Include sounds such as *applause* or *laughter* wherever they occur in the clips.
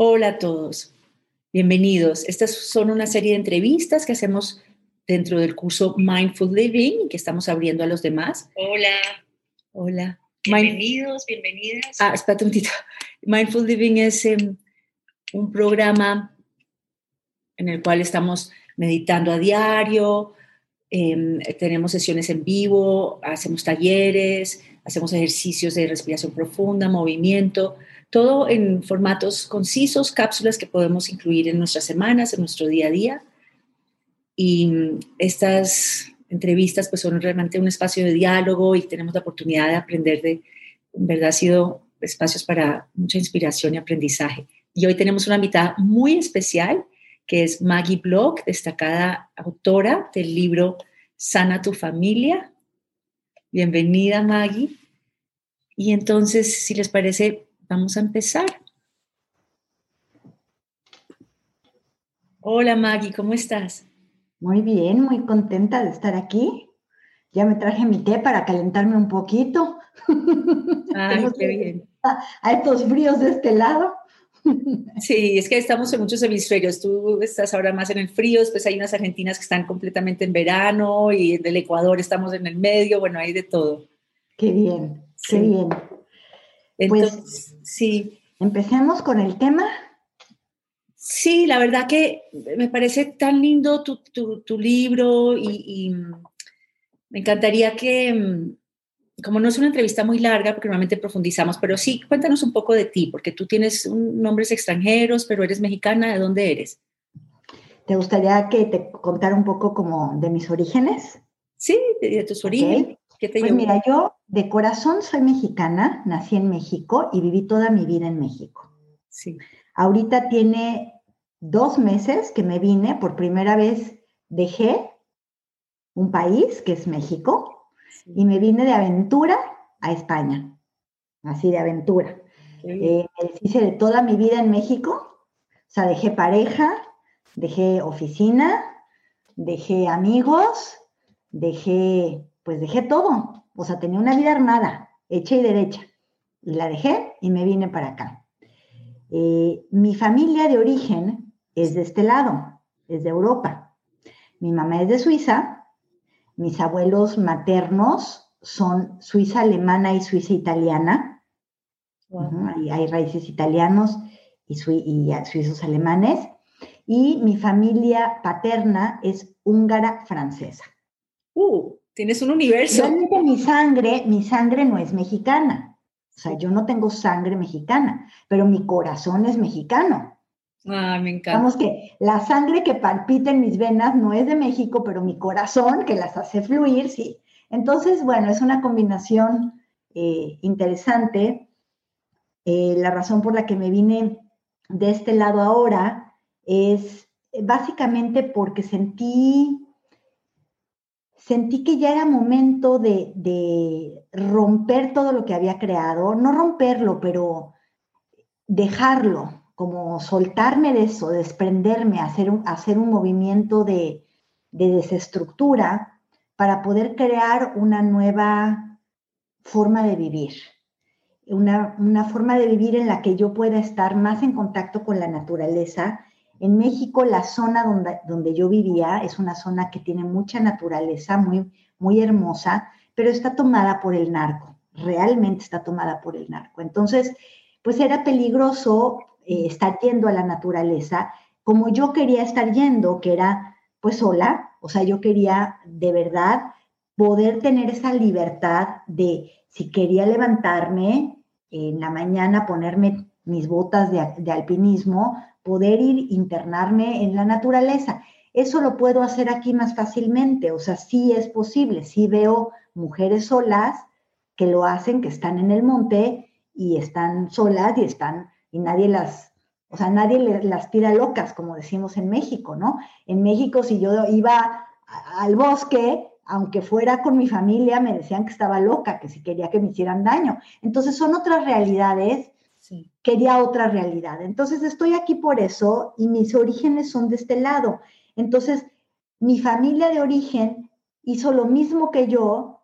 Hola a todos, bienvenidos. Estas son una serie de entrevistas que hacemos dentro del curso Mindful Living y que estamos abriendo a los demás. Hola. Hola. Bienvenidos, bienvenidas. Ah, espérate un momentito. Mindful Living es em, un programa en el cual estamos meditando a diario, em, tenemos sesiones en vivo, hacemos talleres, hacemos ejercicios de respiración profunda, movimiento, todo en formatos concisos, cápsulas que podemos incluir en nuestras semanas, en nuestro día a día. Y estas entrevistas pues son realmente un espacio de diálogo y tenemos la oportunidad de aprender de, en verdad ha sido espacios para mucha inspiración y aprendizaje. Y hoy tenemos una invitada muy especial que es Maggie Block, destacada autora del libro Sana tu familia. Bienvenida Maggie. Y entonces, si les parece, Vamos a empezar. Hola Maggie, ¿cómo estás? Muy bien, muy contenta de estar aquí. Ya me traje mi té para calentarme un poquito. Ay, *laughs* qué bien. A estos fríos de este lado. *laughs* Sí, es que estamos en muchos hemisferios. Tú estás ahora más en el frío, después hay unas argentinas que están completamente en verano y del Ecuador estamos en el medio, bueno, hay de todo. Qué bien, qué bien. Pues, Entonces, sí. Empecemos con el tema. Sí, la verdad que me parece tan lindo tu, libro y, me encantaría que, mm, como no es una entrevista muy larga, porque normalmente profundizamos, pero sí, cuéntanos un poco de ti, porque tú tienes nombres extranjeros, pero eres mexicana, ¿de dónde eres? ¿Te gustaría que te contara un poco como de mis orígenes? Sí, de, tus orígenes pues mira, yo de corazón soy mexicana, nací en México y viví toda mi vida en México. Sí. Ahorita tiene dos meses que me vine, por primera vez dejé un país que es México y me vine de aventura a España, así de aventura. Eh, hice de toda mi vida en México, o sea, dejé pareja, dejé oficina, dejé amigos, dejé pues dejé todo. O sea, tenía una vida armada, hecha y derecha. Y la dejé y me vine para acá. Eh, mi familia de origen es de este lado, es de Europa. Mi mamá es de Suiza, mis abuelos maternos son suiza alemana y suiza italiana. hay, raíces italianos y, y, suizos alemanes. Y mi familia paterna es húngara francesa. Uh, Tienes un universo. Realmente mi sangre, mi sangre no es mexicana. O sea, yo no tengo sangre mexicana, pero mi corazón es mexicano. Ah, me encanta. Vamos que la sangre que palpita en mis venas no es de México, pero mi corazón que las hace fluir, sí. Entonces, bueno, es una combinación eh, interesante. Eh, la razón por la que me vine de este lado ahora es básicamente porque sentí sentí que ya era momento de, romper todo lo que había creado, no romperlo, pero dejarlo, como soltarme de eso, desprenderme, hacer un, hacer un movimiento de, desestructura para poder crear una nueva forma de vivir, una, una forma de vivir en la que yo pueda estar más en contacto con la naturaleza en México, la zona donde, donde yo vivía es una zona que tiene mucha naturaleza, muy, muy hermosa, pero está tomada por el narco, realmente está tomada por el narco. Entonces, pues era peligroso eh, estar yendo a la naturaleza como yo quería estar yendo, que era pues sola, o sea, yo quería de verdad poder tener esa libertad de si quería levantarme en la mañana, ponerme mis botas de, de alpinismo, poder ir internarme en la naturaleza. Eso lo puedo hacer aquí más fácilmente, o sea, sí es posible, sí veo mujeres solas que lo hacen, que están en el monte y están solas y están, y nadie las, o sea, nadie las tira locas, como decimos en México, ¿no? En México, si yo iba al bosque, aunque fuera con mi familia, me decían que estaba loca, que si quería que me hicieran daño. Entonces son otras realidades Quería otra realidad. Entonces estoy aquí por eso y mis orígenes son de este lado. Entonces, mi familia de origen hizo lo mismo que yo,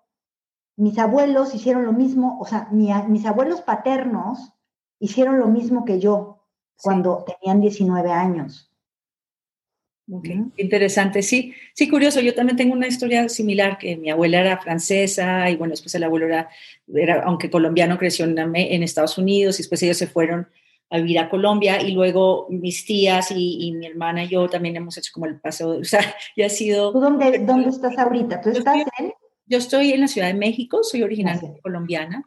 mis abuelos hicieron lo mismo, o sea, mis abuelos paternos hicieron lo mismo que yo. cuando tenían 19 años. Interesante, sí, sí, curioso. Yo también tengo una historia similar, que mi abuela era francesa y bueno, después el abuelo era, era aunque colombiano, creció en, en, Estados Unidos y después ellos se fueron a vivir a Colombia y luego mis tías y, mi hermana y yo también hemos hecho como el paseo, o sea, *laughs* ya ha sido... ¿Tú dónde, dónde estás ahorita? ¿Tú estás en...? Yo estoy en la Ciudad de México, soy originalmente colombiana,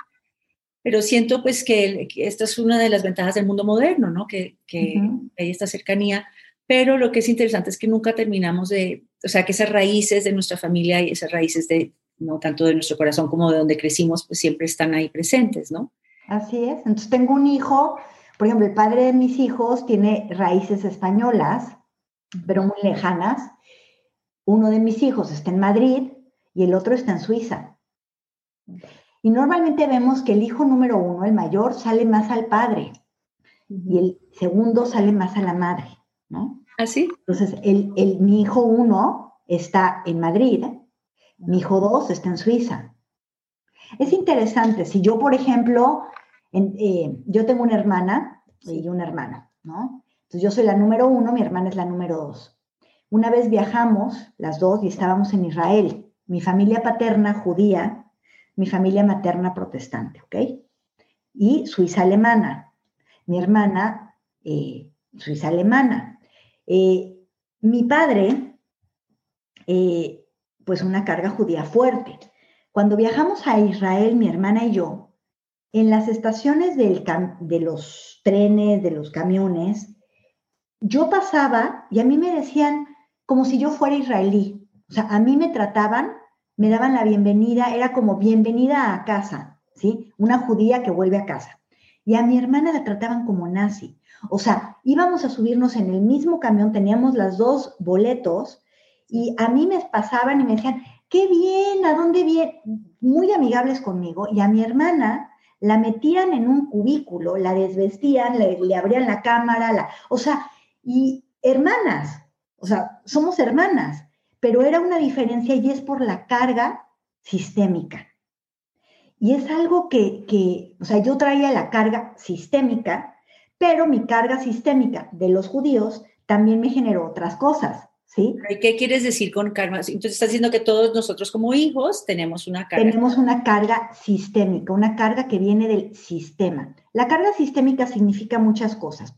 pero siento pues que, esta es una de las ventajas del mundo moderno, ¿no? Que, que hay esta cercanía, pero lo que es interesante es que nunca terminamos de, o sea, que esas raíces de nuestra familia y esas raíces de, no tanto de nuestro corazón como de donde crecimos, pues siempre están ahí presentes, ¿no? Así es. Entonces tengo un hijo, por ejemplo, el padre de mis hijos tiene raíces españolas, pero muy lejanas. Uno de mis hijos está en Madrid y el otro está en Suiza. Y normalmente vemos que el hijo número uno, el mayor, sale más al padre y el segundo sale más a la madre, ¿no? ¿Así? ¿Ah, Entonces, el, el, mi hijo uno está en Madrid, mi hijo dos está en Suiza. Es interesante, si yo, por ejemplo, eh, yo tengo una hermana y un hermano, ¿no? Entonces yo soy la número uno, mi hermana es la número dos. Una vez viajamos, las dos, y estábamos en Israel mi familia paterna judía, mi familia materna protestante, ¿ok? Y suiza alemana, mi hermana eh, suiza alemana. Eh, mi padre, eh, pues una carga judía fuerte. Cuando viajamos a Israel, mi hermana y yo, en las estaciones de los trenes, de los camiones, yo pasaba y a mí me decían como si yo fuera israelí. O sea, a mí me trataban, me daban la bienvenida, era como bienvenida a casa, ¿sí? Una judía que vuelve a casa. Y a mi hermana la trataban como nazi. O sea, íbamos a subirnos en el mismo camión, teníamos las dos boletos y a mí me pasaban y me decían, qué bien, ¿a dónde viene? Muy amigables conmigo. Y a mi hermana la metían en un cubículo, la desvestían, le, abrían la cámara, la, o sea, y hermanas, o sea, somos hermanas pero era una diferencia y es por la carga sistémica. Y es algo que, o sea, yo traía la carga sistémica, pero mi carga sistémica de los judíos también me generó otras cosas, ¿sí? ¿Y qué quieres decir con carga? Entonces estás diciendo que todos nosotros como hijos tenemos una carga. Tenemos una carga sistémica, una carga que viene del sistema. La carga sistémica significa muchas cosas.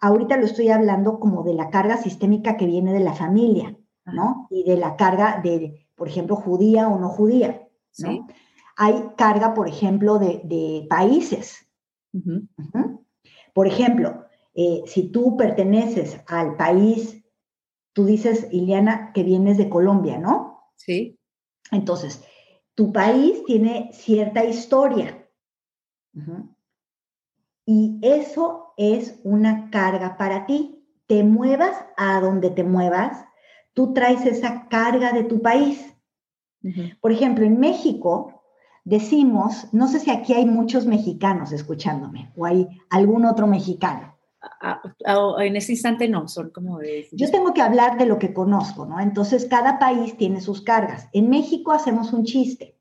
Ahorita lo estoy hablando como de la carga sistémica que viene de la familia. Y de la carga de, por ejemplo, judía o no judía, Hay carga, por ejemplo, de, países. Por ejemplo, eh, si tú perteneces al país, tú dices, Iliana, que vienes de Colombia, ¿no? Sí. Entonces, tu país tiene cierta historia. Y eso es una carga para ti. Te muevas a donde te muevas, tú traes esa carga de tu país. Por ejemplo, en México decimos, no sé si aquí hay muchos mexicanos escuchándome o hay algún otro mexicano. en ese instante no, son como de... Yo tengo que hablar de lo que conozco, ¿no? Entonces, cada país tiene sus cargas. En México hacemos un chiste.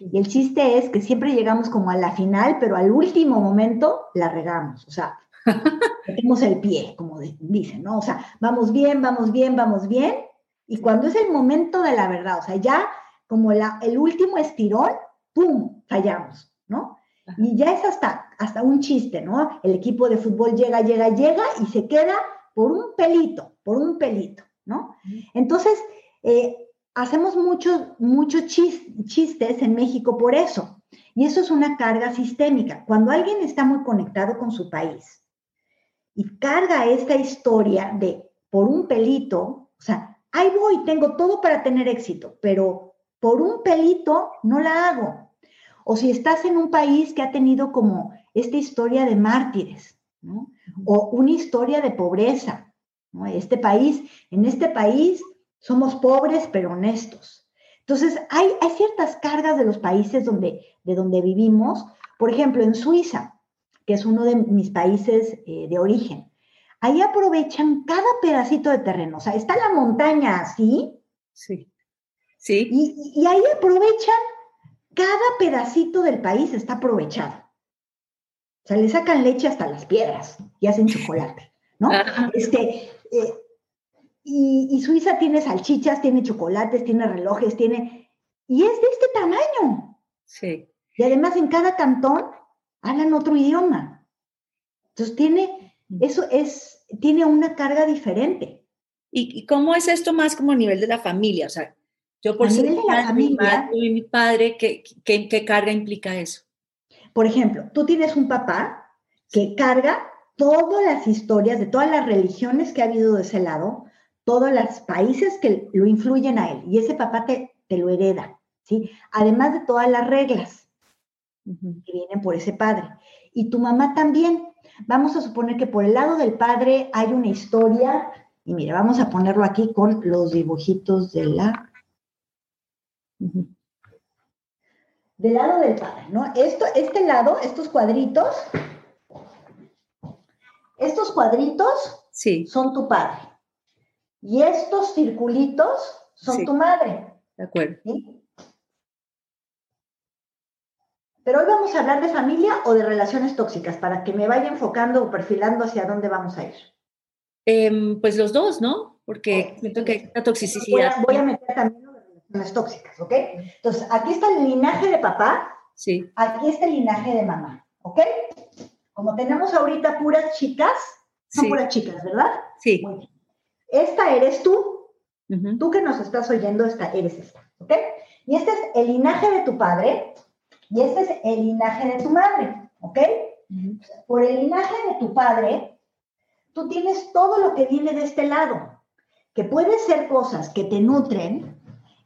Y el chiste es que siempre llegamos como a la final, pero al último momento la regamos. O sea, *laughs* Metemos el pie, como dicen, ¿no? O sea, vamos bien, vamos bien, vamos bien. Y cuando es el momento de la verdad, o sea, ya como la, el último estirón, ¡pum! Fallamos, ¿no? Y ya es hasta, hasta un chiste, ¿no? El equipo de fútbol llega, llega, llega y se queda por un pelito, por un pelito, ¿no? Entonces, eh, hacemos muchos, muchos chistes en México por eso. Y eso es una carga sistémica. Cuando alguien está muy conectado con su país, y carga esta historia de por un pelito, o sea, ahí voy, tengo todo para tener éxito, pero por un pelito no la hago. O si estás en un país que ha tenido como esta historia de mártires, ¿no? O una historia de pobreza, ¿no? Este país, en este país somos pobres pero honestos. Entonces, hay, hay ciertas cargas de los países donde, de donde vivimos. Por ejemplo, en Suiza, que es uno de mis países eh, de origen. Ahí aprovechan cada pedacito de terreno. O sea, está la montaña así. Sí. Sí. Y, ahí aprovechan cada pedacito del país, está aprovechado. O sea, le sacan leche hasta las piedras y hacen chocolate, ¿no? Este, eh, y, Suiza tiene salchichas, tiene chocolates, tiene relojes, tiene... Y es de este tamaño. Sí. Y además en cada cantón hablan otro idioma. Entonces tiene, mm. eso es, tiene una carga diferente. ¿Y, cómo es esto más como a nivel de la familia? O sea, yo por ser la familia, mi, mi padre, ¿qué, qué, qué carga implica eso? Por ejemplo, tú tienes un papá que carga todas las historias de todas las religiones que ha habido de ese lado, todos los países que lo influyen a él, y ese papá te, te lo hereda, ¿sí? Además de todas las reglas que vienen por ese padre. Y tu mamá también. Vamos a suponer que por el lado del padre hay una historia, y mira, vamos a ponerlo aquí con los dibujitos de la... Del lado del padre, ¿no? Esto, este lado, estos cuadritos, estos cuadritos sí. son tu padre. Y estos circulitos son tu madre. De acuerdo. Pero hoy vamos a hablar de familia o de relaciones tóxicas para que me vaya enfocando o perfilando hacia dónde vamos a ir. Em, pues los dos, ¿no? Porque siento que hay la toxicidad. Voy a, meter también las relaciones tóxicas, ¿ok? Entonces, aquí está el linaje de papá. Sí. Aquí está el linaje de mamá, ¿ok? Como tenemos ahorita puras chicas, son puras chicas, ¿verdad? Sí. Muy bien. Esta eres tú. Tú que nos estás oyendo, esta eres esta. ¿Ok? Y este es el linaje de tu padre y este es el linaje de tu madre. ¿Ok? Por el linaje de tu padre, tú tienes todo lo que viene de este lado, que pueden ser cosas que te nutren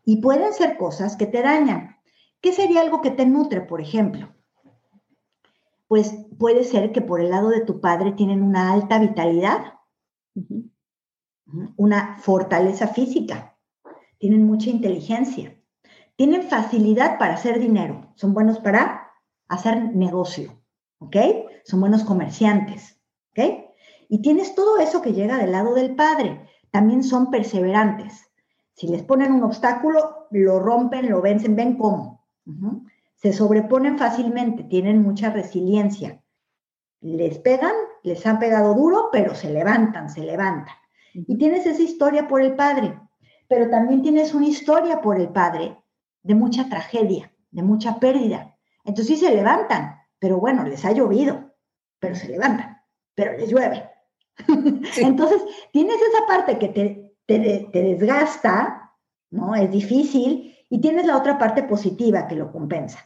y pueden ser cosas que te dañan. ¿Qué sería algo que te nutre, por ejemplo? Pues puede ser que por el lado de tu padre tienen una alta vitalidad, una fortaleza física, tienen mucha inteligencia, tienen facilidad para hacer dinero, son buenos para hacer negocio, ¿ok? Son buenos comerciantes, ¿ok? Y tienes todo eso que llega del lado del padre, también son perseverantes. Si les ponen un obstáculo, lo rompen, lo vencen, ven cómo. Se sobreponen fácilmente, tienen mucha resiliencia. Les pegan, les han pegado duro, pero se levantan, se levantan. Y tienes esa historia por el padre, pero también tienes una historia por el padre de mucha tragedia, de mucha pérdida. Entonces sí se levantan, pero bueno, les ha llovido, pero se levantan, pero les llueve. *laughs* Entonces tienes esa parte que te, te, te desgasta, ¿no? Es difícil, y tienes la otra parte positiva que lo compensa.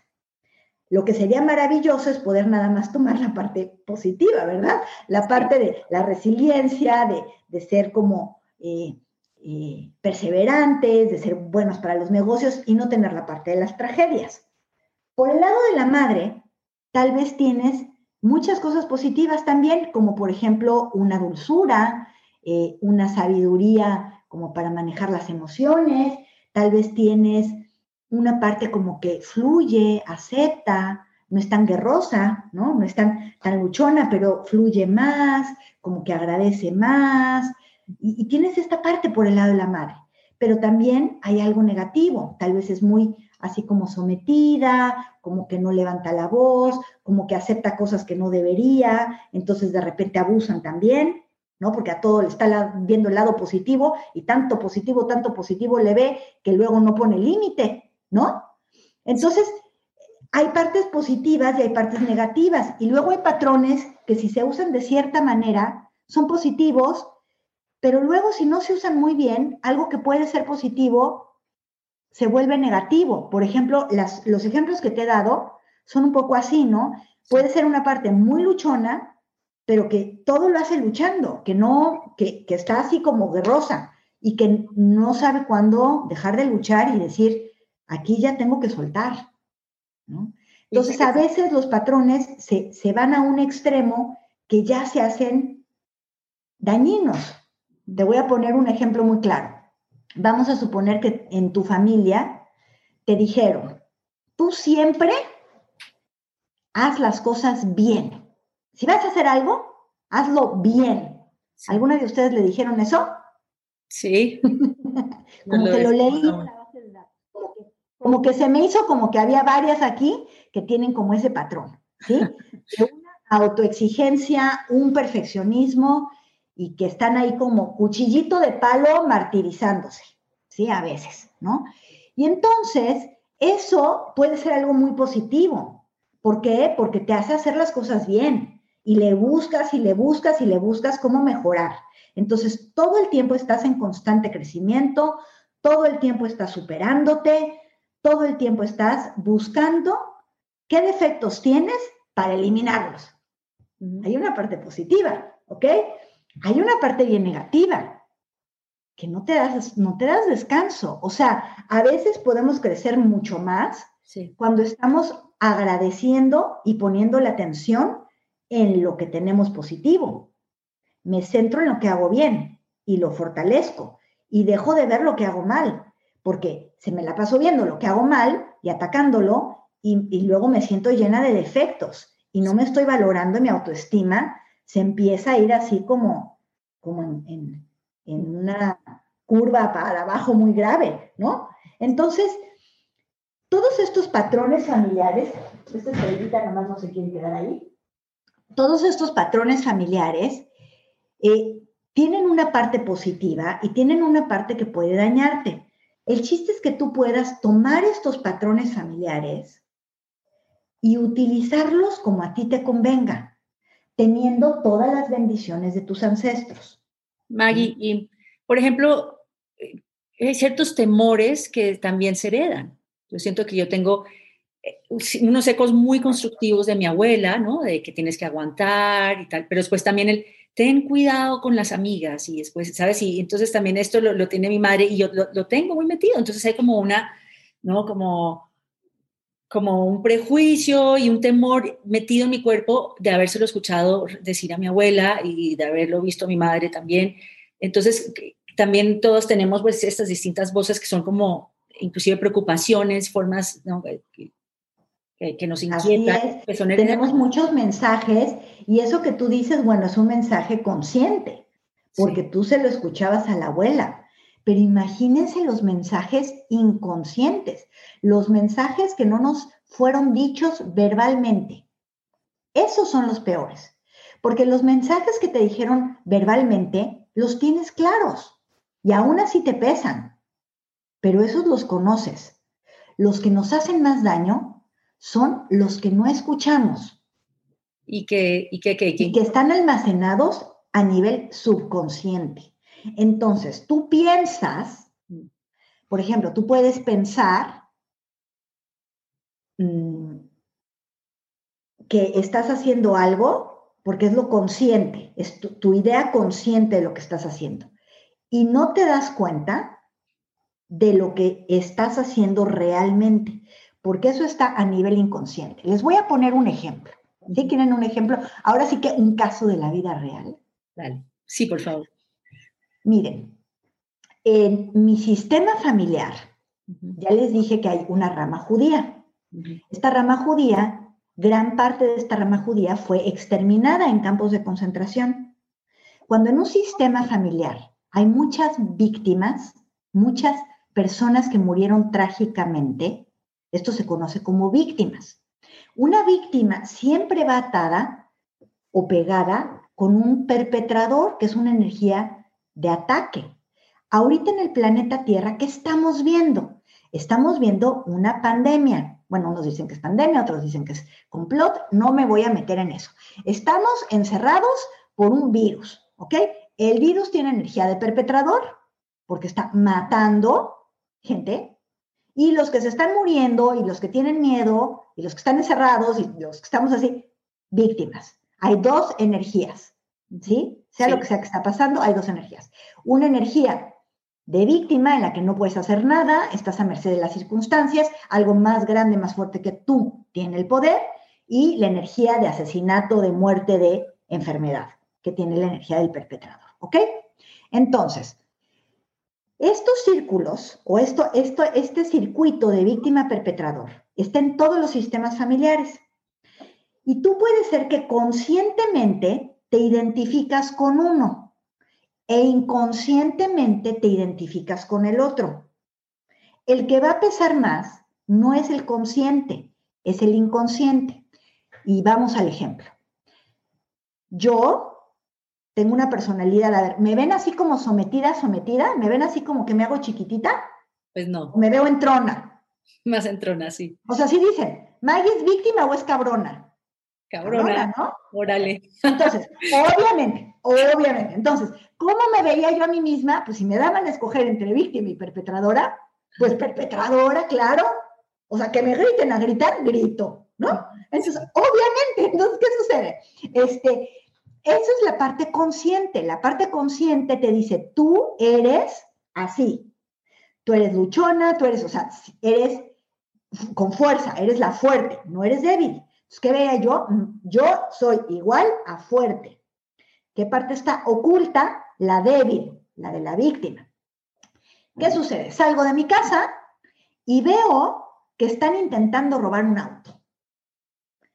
Lo que sería maravilloso es poder nada más tomar la parte positiva, ¿verdad? La parte de la resiliencia, de, ser como eh, eh, perseverantes, de ser buenos para los negocios y no tener la parte de las tragedias. Por el lado de la madre, tal vez tienes muchas cosas positivas también, como por ejemplo una dulzura, eh, una sabiduría como para manejar las emociones, tal vez tienes una parte como que fluye, acepta, no es tan guerrosa, ¿no? No es tan, tan luchona, pero fluye más, como que agradece más. Y, tienes esta parte por el lado de la madre. Pero también hay algo negativo, tal vez es muy así como sometida, como que no levanta la voz, como que acepta cosas que no debería, entonces de repente abusan también, ¿no? Porque a todo le está viendo el lado positivo y tanto positivo, tanto positivo le ve que luego no pone límite, ¿no? Entonces, hay partes positivas y hay partes negativas. Y luego hay patrones que si se usan de cierta manera son positivos, pero luego si no se usan muy bien, algo que puede ser positivo se vuelve negativo. Por ejemplo, los ejemplos que te he dado son un poco así, ¿no? Puede ser una parte muy luchona, pero que todo lo hace luchando, que no, que, que está así como guerrosa y que no sabe cuándo dejar de luchar y decir, Aquí ya tengo que soltar. ¿no? Entonces, a veces los patrones se, van a un extremo que ya se hacen dañinos. Te voy a poner un ejemplo muy claro. Vamos a suponer que en tu familia te dijeron, tú siempre haz las cosas bien. Si vas a hacer algo, hazlo bien. ¿Alguna de ustedes le dijeron eso? Sí. *laughs* Como que lo leí como que se me hizo como que había varias aquí que tienen como ese patrón, ¿sí? *laughs* De una autoexigencia, un perfeccionismo y que están ahí como cuchillito de palo martirizándose, ¿sí? A veces, ¿no? Y entonces, eso puede ser algo muy positivo. ¿Por qué? Porque te hace hacer las cosas bien y le buscas y le buscas y le buscas cómo mejorar. Entonces, todo el tiempo estás en constante crecimiento, todo el tiempo estás superándote, todo el tiempo estás buscando qué defectos tienes para eliminarlos. Hay una parte positiva, ¿ok? Hay una parte bien negativa, que no te das, no te das descanso. O sea, a veces podemos crecer mucho más cuando estamos agradeciendo y poniendo la atención en lo que tenemos positivo. Me centro en lo que hago bien y lo fortalezco y dejo de ver lo que hago mal, porque se me la paso viendo lo que hago mal y atacándolo y, luego me siento llena de defectos y no me estoy valorando mi autoestima, se empieza a ir así como, como en, en una curva para abajo muy grave, ¿no? Entonces, todos estos patrones familiares, esta cerebrita nomás no se quiere quedar ahí, todos estos patrones familiares eh, tienen una parte positiva y tienen una parte que puede dañarte. El chiste es que tú puedas tomar estos patrones familiares y utilizarlos como a ti te convenga, teniendo todas las bendiciones de tus ancestros. Maggie, y por ejemplo, eh, hay ciertos temores que también se heredan. Yo siento que yo tengo unos ecos muy constructivos de mi abuela, ¿no? De que tienes que aguantar y tal, pero después también el ten cuidado con las amigas y después, ¿sabes? Y entonces también esto lo, tiene mi madre y yo lo, tengo muy metido, entonces hay como una, ¿no? Como, como un prejuicio y un temor metido en mi cuerpo de habérselo escuchado decir a mi abuela y de haberlo visto a mi madre también. Entonces, también todos tenemos pues estas distintas voces que son como inclusive preocupaciones, formas ¿no? Que, nos inquieta. Tenemos muchos mensajes y eso que tú dices, bueno, es un mensaje consciente, porque tú se lo escuchabas a la abuela. Pero imagínense los mensajes inconscientes, los mensajes que no nos fueron dichos verbalmente. Esos son los peores, porque los mensajes que te dijeron verbalmente los tienes claros y aún así te pesan, pero esos los conoces. Los que nos hacen más daño son los que no escuchamos. Y que, y que, que, que están almacenados a nivel subconsciente. Entonces, tú piensas, por ejemplo, tú puedes pensar mm, que estás haciendo algo porque es lo consciente, es tu, idea consciente de lo que estás haciendo. Y no te das cuenta de lo que estás haciendo realmente porque eso está a nivel inconsciente. Les voy a poner un ejemplo. ¿Sí quieren un ejemplo? Ahora sí que un caso de la vida real. Dale. Sí, por favor. Miren, en mi sistema familiar, ya les dije que hay una rama judía. Esta rama judía, gran parte de esta rama judía fue exterminada en campos de concentración. Cuando en un sistema familiar hay muchas víctimas, muchas personas que murieron trágicamente, esto se conoce como víctimas. Una víctima siempre va atada o pegada con un perpetrador, que es una energía de ataque. Ahorita en el planeta Tierra, ¿qué estamos viendo? Estamos viendo una pandemia. Bueno, unos dicen que es pandemia, otros dicen que es complot. No me voy a meter en eso. Estamos encerrados por un virus, ¿ok? El virus tiene energía de perpetrador porque está matando gente y los que se están muriendo y los que tienen miedo y los que están encerrados y los que estamos así, víctimas. Hay dos energías, ¿sí? Sea lo que sea que está pasando, hay dos energías. Una energía de víctima en la que no puedes hacer nada, estás a merced de las circunstancias, algo más grande, más fuerte que tú tiene el poder, y la energía de asesinato, de muerte, de enfermedad, que tiene la energía del perpetrador, ¿ok? Entonces, estos círculos o esto, esto, este circuito de víctima-perpetrador está en todos los sistemas familiares. Y tú puedes ser que conscientemente te identificas con uno e inconscientemente te identificas con el otro. El que va a pesar más no es el consciente, es el inconsciente. Y vamos al ejemplo. yo tengo una personalidad, a ver, ¿me ven así como sometida, sometida? ¿Me ven así como que me hago chiquitita? Pues no. ¿Me veo en trona? *laughs* Más en trona, sí. O sea, sí dicen, ¿Maggie es víctima o es cabrona? Cabrona, ¿no? Órale. Entonces, *laughs* obviamente, obviamente. Entonces, ¿cómo me veía yo a mí misma? Pues si me daban a escoger entre víctima y perpetradora, pues perpetradora, claro. O sea, que me griten a gritar, grito, ¿no? Entonces, obviamente, entonces, ¿qué sucede? Este, esa es la parte consciente. La parte consciente te dice, tú eres así. Tú eres luchona, tú eres, o sea, eres con fuerza, eres la fuerte, no eres débil. ¿qué vea yo? Yo soy igual a fuerte. ¿Qué parte está oculta? La débil, la de la víctima. ¿Qué sucede? Salgo de mi casa y veo que están intentando robar un auto.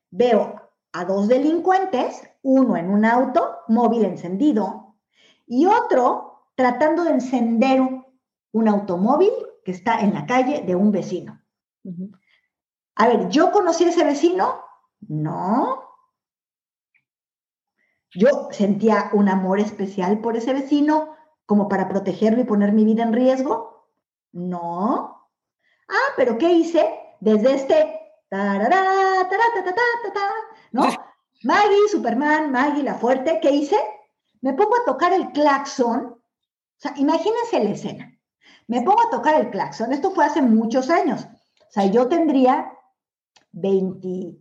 Veo a dos delincuentes, uno en un auto móvil encendido y otro tratando de encender un automóvil que está en la calle de un vecino. A ver, ¿yo conocí a ese vecino? No. Yo sentía un amor especial por ese vecino como para protegerlo y poner mi vida en riesgo. No. Ah, pero ¿qué hice? Desde este ¿no? *laughs* Maggie, Superman, Maggie, la fuerte, ¿qué hice? Me pongo a tocar el claxon. O sea, imagínense la escena. Me pongo a tocar el claxon. Esto fue hace muchos años. O sea, yo tendría 20,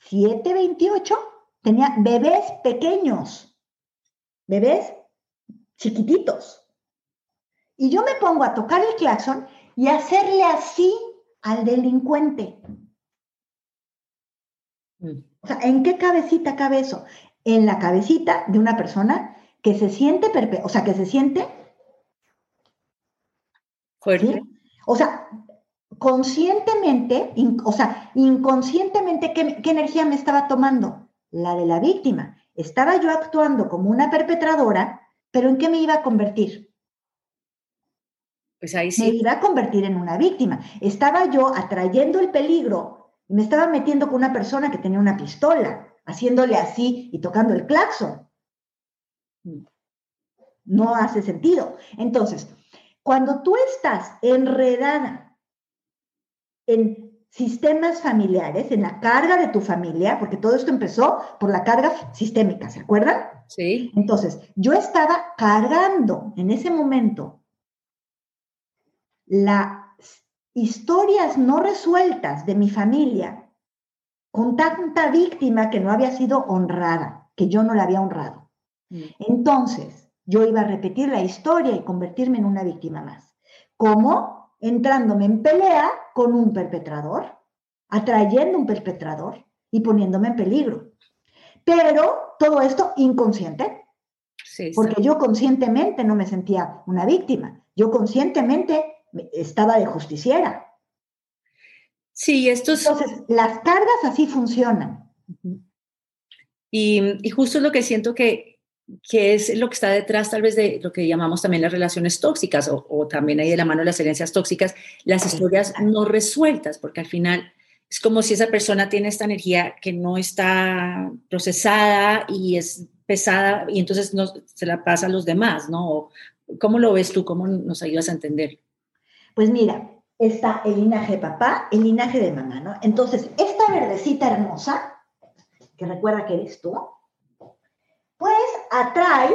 7, 28, tenía bebés pequeños, bebés chiquititos. Y yo me pongo a tocar el claxon y hacerle así al delincuente. Mm. O sea, ¿en qué cabecita cabe eso? En la cabecita de una persona que se siente, o sea, que se siente fuerte. O sea, conscientemente, o sea, inconscientemente, ¿qué, energía me estaba tomando? La de la víctima. Estaba yo actuando como una perpetradora, pero ¿en qué me iba a convertir? Pues ahí sí. Me iba a convertir en una víctima. Estaba yo atrayendo el peligro y me estaba metiendo con una persona que tenía una pistola, haciéndole así y tocando el claxon. No hace sentido. Entonces, cuando tú estás enredada en sistemas familiares, en la carga de tu familia, porque todo esto empezó por la carga sistémica, ¿se acuerdan? Sí. Entonces, yo estaba cargando en ese momento las historias no resueltas de mi familia con tanta víctima que no había sido honrada, que yo no la había honrado. Mm. Entonces, yo iba a repetir la historia y convertirme en una víctima más. ¿Cómo? entrándome en pelea con un perpetrador, atrayendo un perpetrador y poniéndome en peligro. Pero todo esto inconsciente, porque yo conscientemente no me sentía una víctima, yo conscientemente estaba de justiciera. Sí, esto es... Entonces, las cargas así funcionan. Y, y, justo es lo que siento que, que es lo que está detrás tal vez de lo que llamamos también las relaciones tóxicas o, también ahí de la mano las herencias tóxicas, las historias no resueltas, porque al final es como si esa persona tiene esta energía que no está procesada y es pesada y entonces no, se la pasa a los demás, ¿no? ¿Cómo lo ves tú? ¿Cómo nos ayudas a entender? Pues mira, está el linaje de papá, el linaje de mamá, ¿no? Entonces, esta verdecita hermosa, que recuerda que eres tú, pues atrae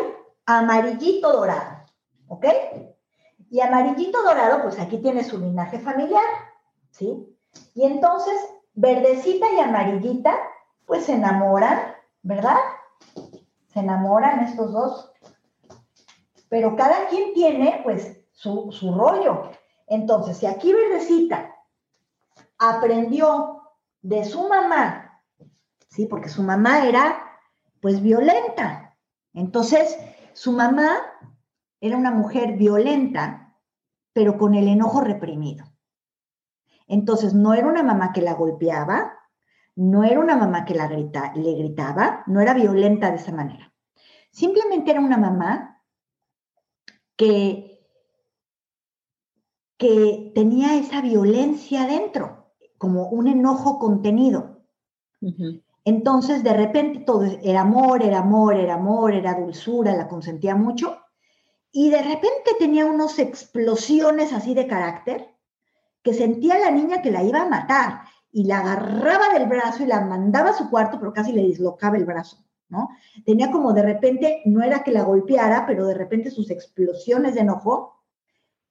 amarillito dorado, ¿ok? Y amarillito dorado, pues aquí tiene su linaje familiar, ¿sí? Y entonces, verdecita y amarillita, pues se enamoran, ¿verdad? Se enamoran estos dos. Pero cada quien tiene, pues, su, su rollo. Entonces, si aquí verdecita aprendió de su mamá, ¿sí? Porque su mamá era pues violenta. Entonces, su mamá era una mujer violenta, pero con el enojo reprimido. Entonces, no era una mamá que la golpeaba, no era una mamá que la grita, le gritaba, no era violenta de esa manera. Simplemente era una mamá que, que tenía esa violencia dentro, como un enojo contenido. Entonces, de repente todo era amor, era amor, era amor, era dulzura, la consentía mucho. Y de repente tenía unas explosiones así de carácter que sentía la niña que la iba a matar y la agarraba del brazo y la mandaba a su cuarto, pero casi le dislocaba el brazo, ¿no? Tenía como de repente, no era que la golpeara, pero de repente sus explosiones de enojo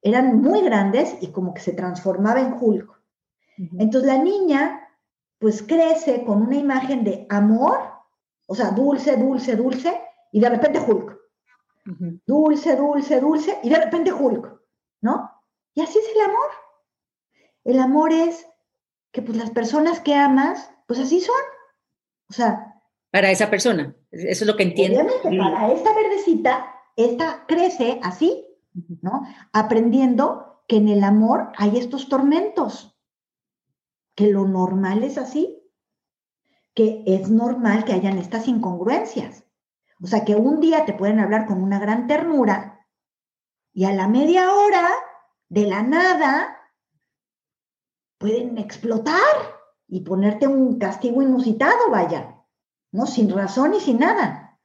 eran muy grandes y como que se transformaba en Hulk. Entonces la niña pues crece con una imagen de amor, o sea, dulce, dulce, dulce, y de repente Hulk. Dulce, dulce, dulce, y de repente Hulk, ¿no? Y así es el amor. El amor es que pues las personas que amas, pues así son. O sea... Para esa persona, eso es lo que entiendo. Obviamente, para esta verdecita, esta crece así, ¿no? Aprendiendo que en el amor hay estos tormentos que lo normal es así, que es normal que hayan estas incongruencias. O sea, que un día te pueden hablar con una gran ternura y a la media hora, de la nada, pueden explotar y ponerte un castigo inusitado, vaya, ¿no? Sin razón y sin nada.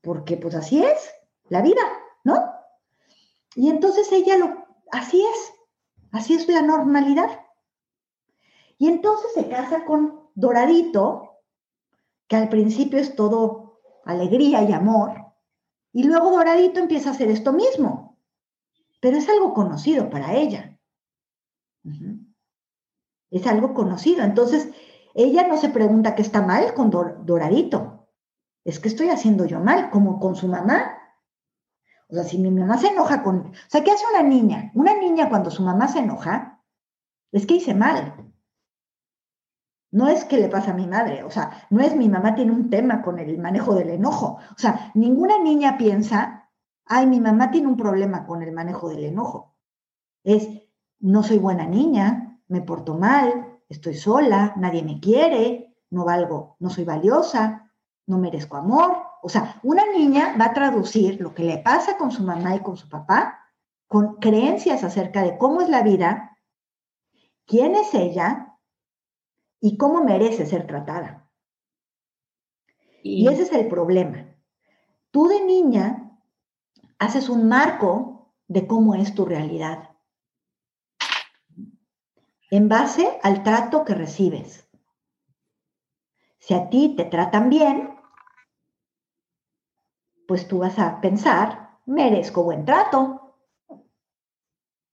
Porque pues así es la vida. Y entonces ella lo, así es, así es la normalidad. Y entonces se casa con Doradito, que al principio es todo alegría y amor, y luego Doradito empieza a hacer esto mismo, pero es algo conocido para ella. Es algo conocido. Entonces, ella no se pregunta qué está mal con Doradito. Es que estoy haciendo yo mal, como con su mamá. O sea, si mi mamá se enoja con... O sea, ¿qué hace una niña? Una niña cuando su mamá se enoja, es que hice mal. No es que le pasa a mi madre, o sea, no es mi mamá tiene un tema con el manejo del enojo. O sea, ninguna niña piensa, ay, mi mamá tiene un problema con el manejo del enojo. Es, no soy buena niña, me porto mal, estoy sola, nadie me quiere, no valgo, no soy valiosa, no merezco amor. O sea, una niña va a traducir lo que le pasa con su mamá y con su papá con creencias acerca de cómo es la vida, quién es ella y cómo merece ser tratada. Y, ese es el problema. Tú de niña haces un marco de cómo es tu realidad en base al trato que recibes. Si a ti te tratan bien, pues tú vas a pensar, merezco buen trato.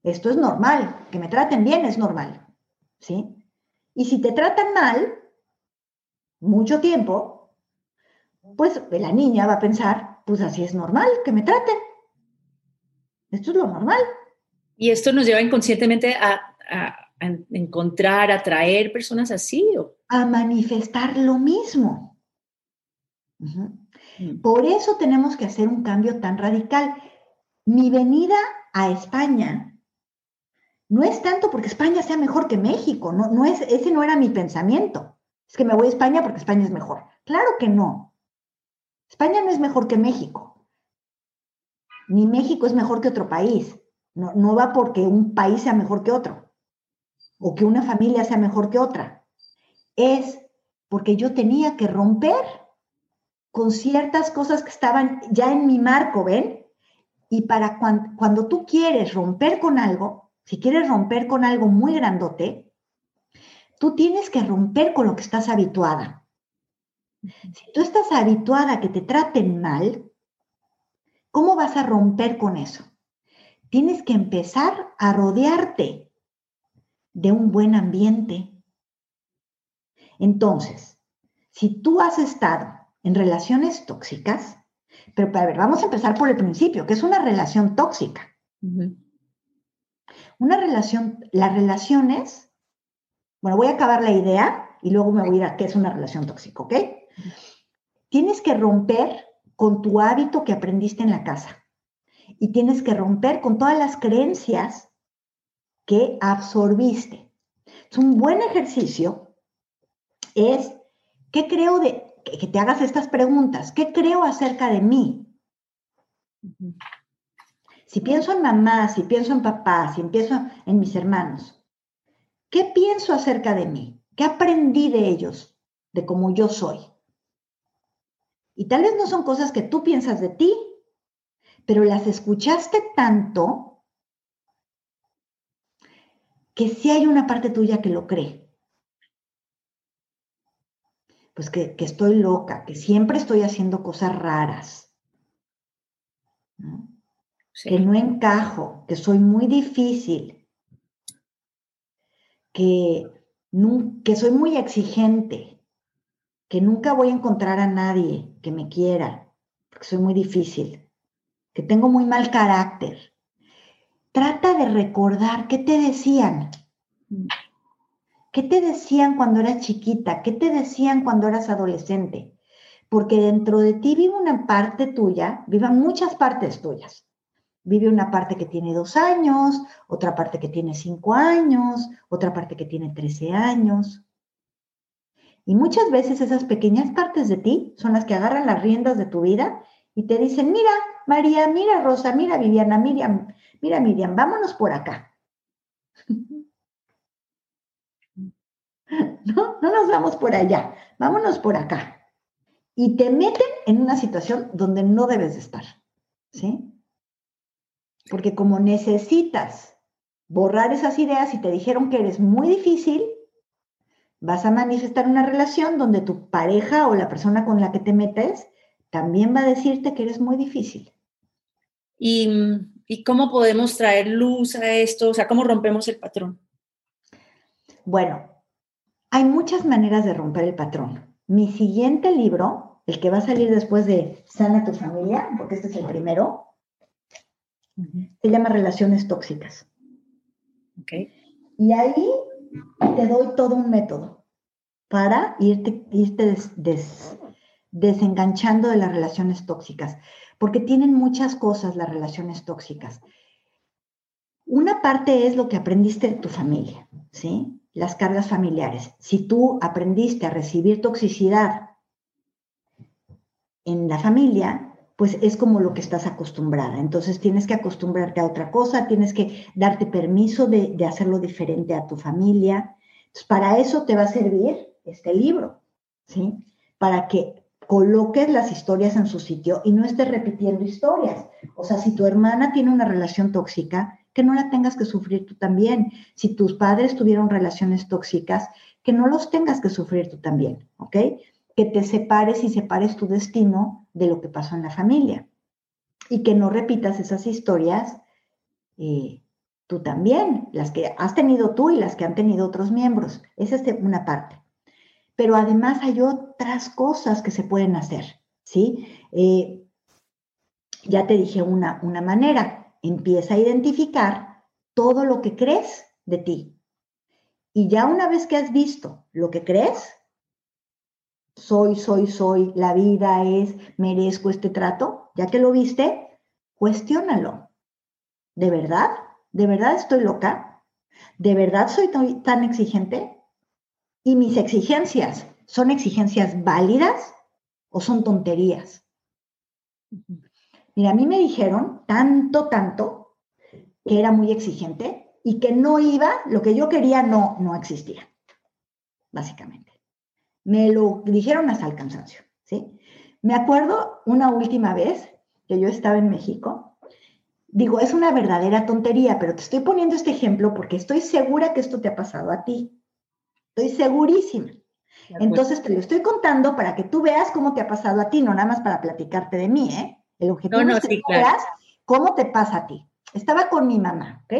Esto es normal, que me traten bien es normal, ¿sí? Y si te tratan mal, mucho tiempo, pues la niña va a pensar, pues así es normal que me traten. Esto es lo normal. Y esto nos lleva inconscientemente a, encontrar, a atraer personas así. ¿o? A manifestar lo mismo. Por eso tenemos que hacer un cambio tan radical. Mi venida a España no es tanto porque España sea mejor que México, no, no es, ese no era mi pensamiento. Es que me voy a España porque España es mejor. Claro que no. España no es mejor que México. Ni México es mejor que otro país. No, no va porque un país sea mejor que otro o que una familia sea mejor que otra. Es porque yo tenía que romper con ciertas cosas que estaban ya en mi marco, ¿ven? Y para cuando tú quieres romper con algo, si quieres romper con algo muy grandote, tú tienes que romper con lo que estás habituada. Si tú estás habituada a que te traten mal, ¿cómo vas a romper con eso? Tienes que empezar a rodearte de un buen ambiente. Entonces, si tú has estado en relaciones tóxicas, pero a ver, vamos a empezar por el principio, que es una relación tóxica. Una relación, las relaciones, bueno, voy a acabar la idea y luego me voy a ir a qué es una relación tóxica, ¿ok? Tienes que romper con tu hábito que aprendiste en la casa y tienes que romper con todas las creencias que absorbiste. Es un buen ejercicio es, ¿qué creo de, que te hagas estas preguntas? ¿Qué creo acerca de mí? Si pienso en mamá, si pienso en papá, si pienso en mis hermanos, ¿qué pienso acerca de mí? ¿Qué aprendí de ellos de cómo yo soy. Y tal vez no son cosas que tú piensas de ti, pero las escuchaste tanto que sí hay una parte tuya que lo cree. Pues que, estoy loca, que siempre estoy haciendo cosas raras, que no encajo, que soy muy difícil, que, que soy muy exigente, que nunca voy a encontrar a nadie que me quiera, porque soy muy difícil, que tengo muy mal carácter. Trata de recordar qué te decían. ¿Qué te decían cuando eras chiquita? ¿Qué te decían cuando eras adolescente? Porque dentro de ti vive una parte tuya, vivan muchas partes tuyas. Vive una parte que tiene dos años, otra parte que tiene cinco años, otra parte que tiene trece años. Y muchas veces esas pequeñas partes de ti son las que agarran las riendas de tu vida y te dicen, mira, María, mira, Rosa, mira, Viviana, Miriam, mira, Miriam, vámonos por acá. *laughs* No, no nos vamos por allá, vámonos por acá. Y te meten en una situación donde no debes de estar, ¿sí? Porque como necesitas borrar esas ideas y te dijeron que eres muy difícil, vas a manifestar una relación donde tu pareja o la persona con la que te metes también va a decirte que eres muy difícil. ¿Y, ¿Y, cómo podemos traer luz a esto? O sea, ¿cómo rompemos el patrón? Bueno, hay muchas maneras de romper el patrón. Mi siguiente libro, el que va a salir después de Sana tu familia, porque este es el primero, se llama Relaciones Tóxicas. Okay. Y ahí te doy todo un método para irte, desenganchando de las relaciones tóxicas, porque tienen muchas cosas las relaciones tóxicas. Una parte es lo que aprendiste de tu familia, ¿sí? Las cargas familiares. Si tú aprendiste a recibir toxicidad en la familia, pues es como lo que estás acostumbrada. Entonces tienes que acostumbrarte a otra cosa, tienes que darte permiso de, hacerlo diferente a tu familia. para eso te va a servir este libro, ¿sí? Para que coloques las historias en su sitio y no estés repitiendo historias. O sea, si tu hermana tiene una relación tóxica, que no la tengas que sufrir tú también. Si tus padres tuvieron relaciones tóxicas, que no los tengas que sufrir tú también, ¿ok? que te separes y separes tu destino de lo que pasó en la familia. Y que no repitas esas historias eh, tú también, las que has tenido tú y las que han tenido otros miembros. Esa es una parte. Pero además hay otras cosas que se pueden hacer, ¿sí? Eh, ya te dije una, una manera. Empieza a identificar todo lo que crees de ti. Y ya una vez que has visto lo que crees, soy, soy, soy, la vida es, merezco este trato, ya que lo viste, cuestiónalo. ¿De verdad? ¿De verdad estoy loca? ¿De verdad soy tan exigente? ¿Y mis exigencias son exigencias válidas o son tonterías? Mira, a mí me dijeron tanto, tanto que era muy exigente y que no iba, lo que yo quería no, no existía, básicamente. Me lo dijeron hasta el cansancio, ¿sí? Me acuerdo una última vez que yo estaba en México. Digo, es una verdadera tontería, pero te estoy poniendo este ejemplo porque estoy segura que esto te ha pasado a ti. Estoy segurísima. Entonces te lo estoy contando para que tú veas cómo te ha pasado a ti, no nada más para platicarte de mí, ¿eh? El objetivo es que veas cómo te pasa a ti. Estaba con mi mamá, ¿ok?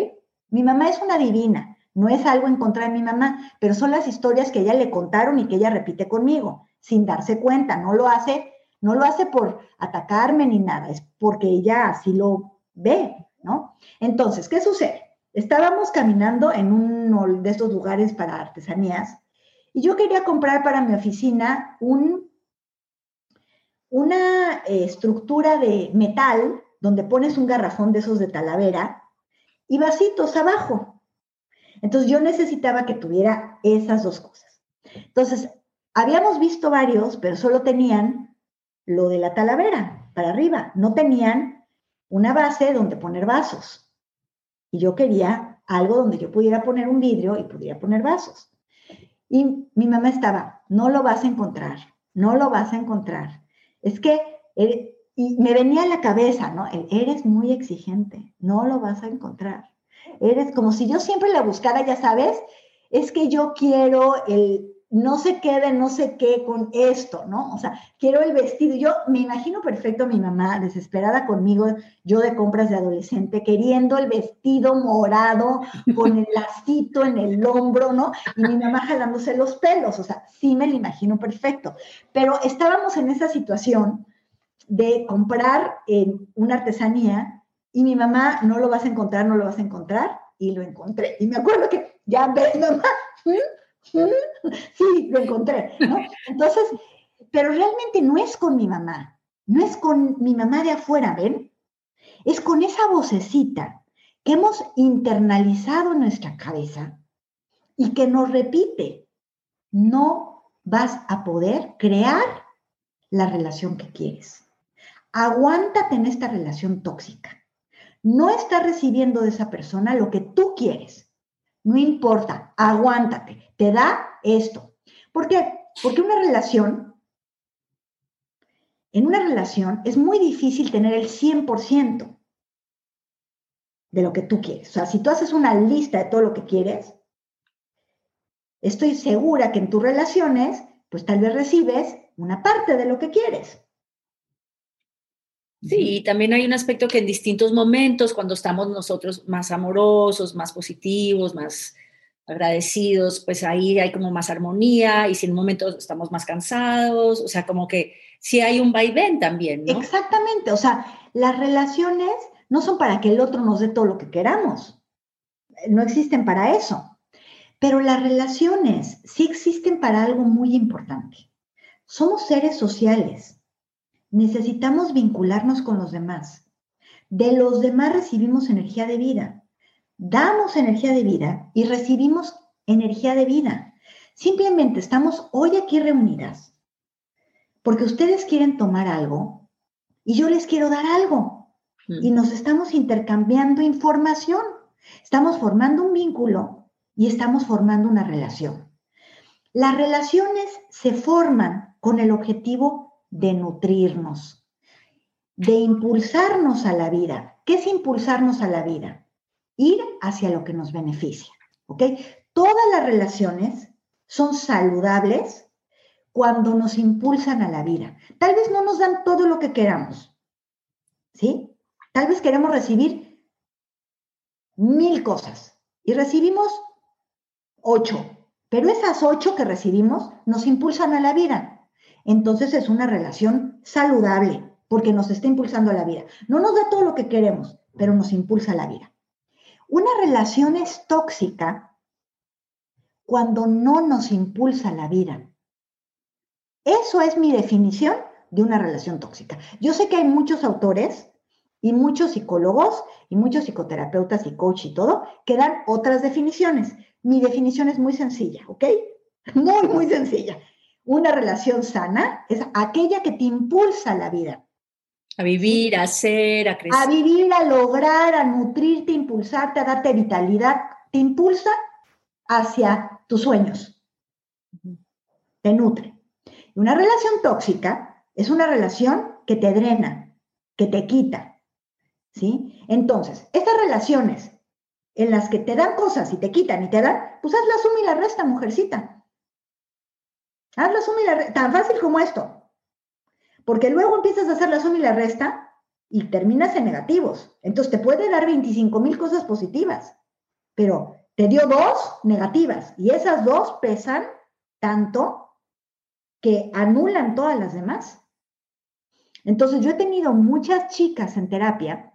Mi mamá es una divina. No es algo en contra de mi mamá, pero son las historias que ella le contaron y que ella repite conmigo, sin darse cuenta. No lo hace, no lo hace por atacarme ni nada, es porque ella así lo ve, ¿no? Entonces, ¿qué sucede? Estábamos caminando en uno de estos lugares para artesanías y yo quería comprar para mi oficina un, una eh, estructura de metal donde pones un garrafón de esos de talavera y vasitos abajo. Entonces yo necesitaba que tuviera esas dos cosas. Entonces, habíamos visto varios, pero solo tenían lo de la talavera para arriba, no tenían una base donde poner vasos. Y yo quería algo donde yo pudiera poner un vidrio y pudiera poner vasos. Y mi mamá estaba, no lo vas a encontrar, no lo vas a encontrar. Es que, y me venía a la cabeza, ¿no? Eres muy exigente, no lo vas a encontrar. Eres como si yo siempre la buscara, ya sabes, es que yo quiero el no se quede no sé qué con esto, ¿no? O sea, quiero el vestido. Yo me imagino perfecto a mi mamá desesperada conmigo, yo de compras de adolescente, queriendo el vestido morado con el lacito en el hombro, ¿no? Y mi mamá jalándose los pelos, o sea, sí me lo imagino perfecto. Pero estábamos en esa situación de comprar en una artesanía y mi mamá, no lo vas a encontrar, no lo vas a encontrar, y lo encontré. Y me acuerdo que, ya ves, mamá, sí, lo encontré, ¿no? Entonces, pero realmente no es con mi mamá, no es con mi mamá de afuera, ¿ven? Es con esa vocecita que hemos internalizado en nuestra cabeza y que nos repite, no vas a poder crear la relación que quieres. Aguántate en esta relación tóxica. No estás recibiendo de esa persona lo que tú quieres no importa, aguántate, te da esto. ¿Por qué? Porque una relación, en una relación es muy difícil tener el 100% de lo que tú quieres. O sea, si tú haces una lista de todo lo que quieres, estoy segura que en tus relaciones, pues tal vez recibes una parte de lo que quieres. Sí, y también hay un aspecto que en distintos momentos, cuando estamos nosotros más amorosos, más positivos, más agradecidos, pues ahí hay como más armonía y si en un estamos más cansados, o sea, como que sí hay un vaivén también, ¿no? Exactamente, o sea, las relaciones no son para que el otro nos dé todo lo que queramos, no existen para eso, pero las relaciones sí existen para algo muy importante. Somos seres sociales necesitamos vincularnos con los demás. De los demás recibimos energía de vida. Damos energía de vida y recibimos energía de vida. Simplemente estamos hoy aquí reunidas porque ustedes quieren tomar algo y yo les quiero dar algo. Mm. Y nos estamos intercambiando información. Estamos formando un vínculo y estamos formando una relación. Las relaciones se forman con el objetivo de nutrirnos, de impulsarnos a la vida. ¿Qué es impulsarnos a la vida? Ir hacia lo que nos beneficia. ¿Ok? Todas las relaciones son saludables cuando nos impulsan a la vida. Tal vez no nos dan todo lo que queramos. ¿Sí? Tal vez queremos recibir mil cosas y recibimos ocho, pero esas ocho que recibimos nos impulsan a la vida entonces es una relación saludable porque nos está impulsando a la vida. No nos da todo lo que queremos, pero nos impulsa a la vida. Una relación es tóxica cuando no nos impulsa la vida. Eso es mi definición de una relación tóxica. Yo sé que hay muchos autores y muchos psicólogos y muchos psicoterapeutas y coach y todo que dan otras definiciones. Mi definición es muy sencilla, ¿ok? Muy, muy sencilla. Una relación sana es aquella que te impulsa la vida. A vivir, a ser, a crecer. A vivir, a lograr, a nutrirte, a impulsarte, a darte vitalidad. Te impulsa hacia tus sueños. Te nutre. Una relación tóxica es una relación que te drena, que te quita. ¿Sí? Entonces, estas relaciones en las que te dan cosas y te quitan y te dan, pues haz la suma y la resta, mujercita. Haz la suma y la resta, tan fácil como esto. Porque luego empiezas a hacer la suma y la resta y terminas en negativos. Entonces te puede dar 25 mil cosas positivas, pero te dio dos negativas y esas dos pesan tanto que anulan todas las demás. Entonces yo he tenido muchas chicas en terapia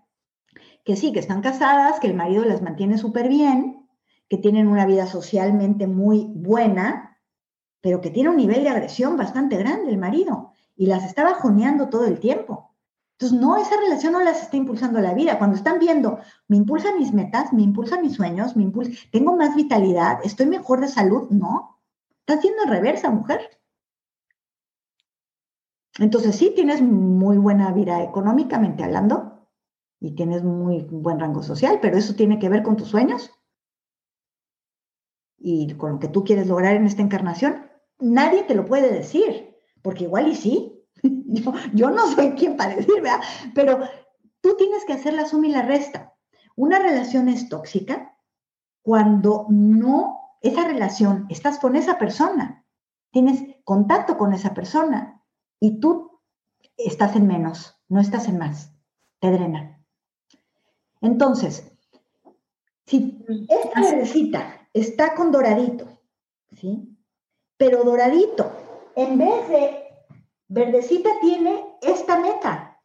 que sí, que están casadas, que el marido las mantiene súper bien, que tienen una vida socialmente muy buena, pero que tiene un nivel de agresión bastante grande el marido y las está bajoneando todo el tiempo. Entonces, no, esa relación no las está impulsando la vida. Cuando están viendo, me impulsa mis metas, me impulsa mis sueños, me impulsa, tengo más vitalidad, estoy mejor de salud, no. Estás haciendo reversa, mujer. Entonces, sí, tienes muy buena vida económicamente hablando y tienes muy buen rango social, pero eso tiene que ver con tus sueños. y con lo que tú quieres lograr en esta encarnación, nadie te lo puede decir, porque igual y sí. *laughs* Yo, yo no soy quien para decir, ¿verdad? Pero tú tienes que hacer la suma y la resta. Una relación es tóxica cuando no, esa relación, estás con esa persona, tienes contacto con esa persona y tú estás en menos, no estás en más, te drena. Entonces, si esta verdecita está con doradito, ¿sí? Pero doradito, en vez de verdecita, tiene esta meta.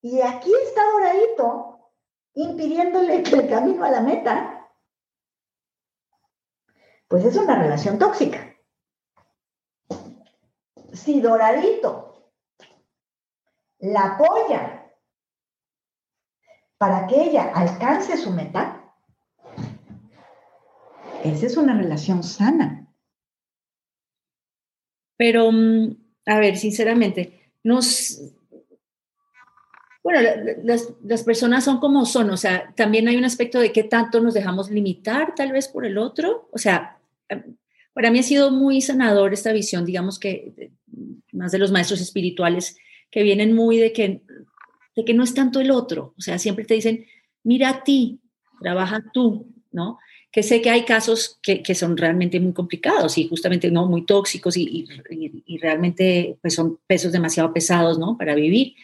Y aquí está doradito, impidiéndole *laughs* el camino a la meta. Pues es una relación tóxica. Si doradito la apoya para que ella alcance su meta, esa es una relación sana. Pero, mm, a ver, sinceramente, nos, bueno, las, personas son como son, o sea, también hay un aspecto de qué tanto nos dejamos limitar tal vez por el otro, o sea, para mí ha sido muy sanador esta visión, digamos que más de los maestros espirituales que vienen muy de que, de que no es tanto el otro, o sea, siempre te dicen, mira a ti, trabaja tú, ¿no? Que sé que hay casos que, que son realmente muy complicados y justamente no muy tóxicos y, y, y realmente pues son pesos demasiado pesados, ¿no? Para vivir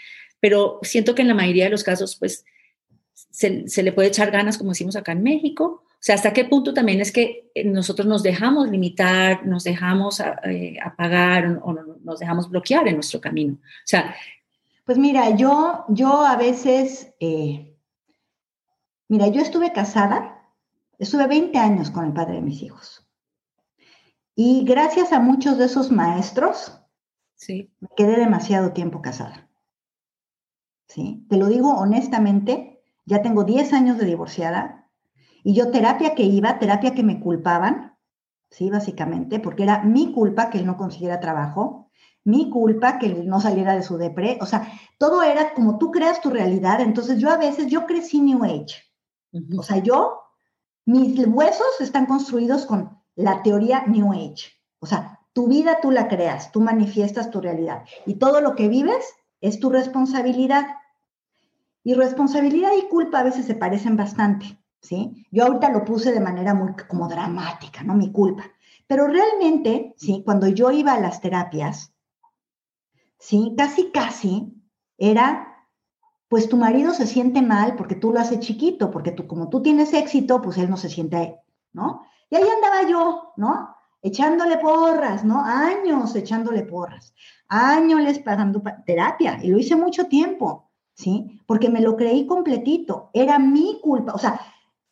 pero siento que en la mayoría de los casos, pues, se, le puede echar ganas, como decimos acá en México. O sea, hasta qué punto también es que eh, nosotros nos dejamos limitar, nos dejamos eh, apagar o, nos dejamos bloquear en nuestro camino. O sea, pues mira, yo, yo a veces, eh, mira, yo estuve casada, estuve 20 años con el padre de mis hijos. Y gracias a muchos de esos maestros, sí. me quedé demasiado tiempo casada. ¿sí? Te lo digo honestamente, ya tengo 10 años de divorciada y yo terapia que iba, terapia que me culpaban, ¿sí? Básicamente, porque era mi culpa que él no consiguiera trabajo, mi culpa que él no saliera de su depre, o sea, todo era como tú creas tu realidad, entonces yo a veces, yo crecí New Age, o sea, yo, mis huesos están construidos con la teoría New Age, o sea, tu vida tú la creas, tú manifiestas tu realidad y todo lo que vives es tu responsabilidad. Y responsabilidad y culpa a veces se parecen bastante, ¿sí? Yo ahorita lo puse de manera muy como dramática, ¿no? Mi culpa. Pero realmente, ¿sí? Cuando yo iba a las terapias, ¿sí? Casi, casi era, pues tu marido se siente mal porque tú lo haces chiquito, porque tú, como tú tienes éxito, pues él no se siente, ¿no? Y ahí andaba yo, ¿no? Echándole porras, ¿no? Años echándole porras años pagando terapia y lo hice mucho tiempo, ¿sí? Porque me lo creí completito, era mi culpa, o sea,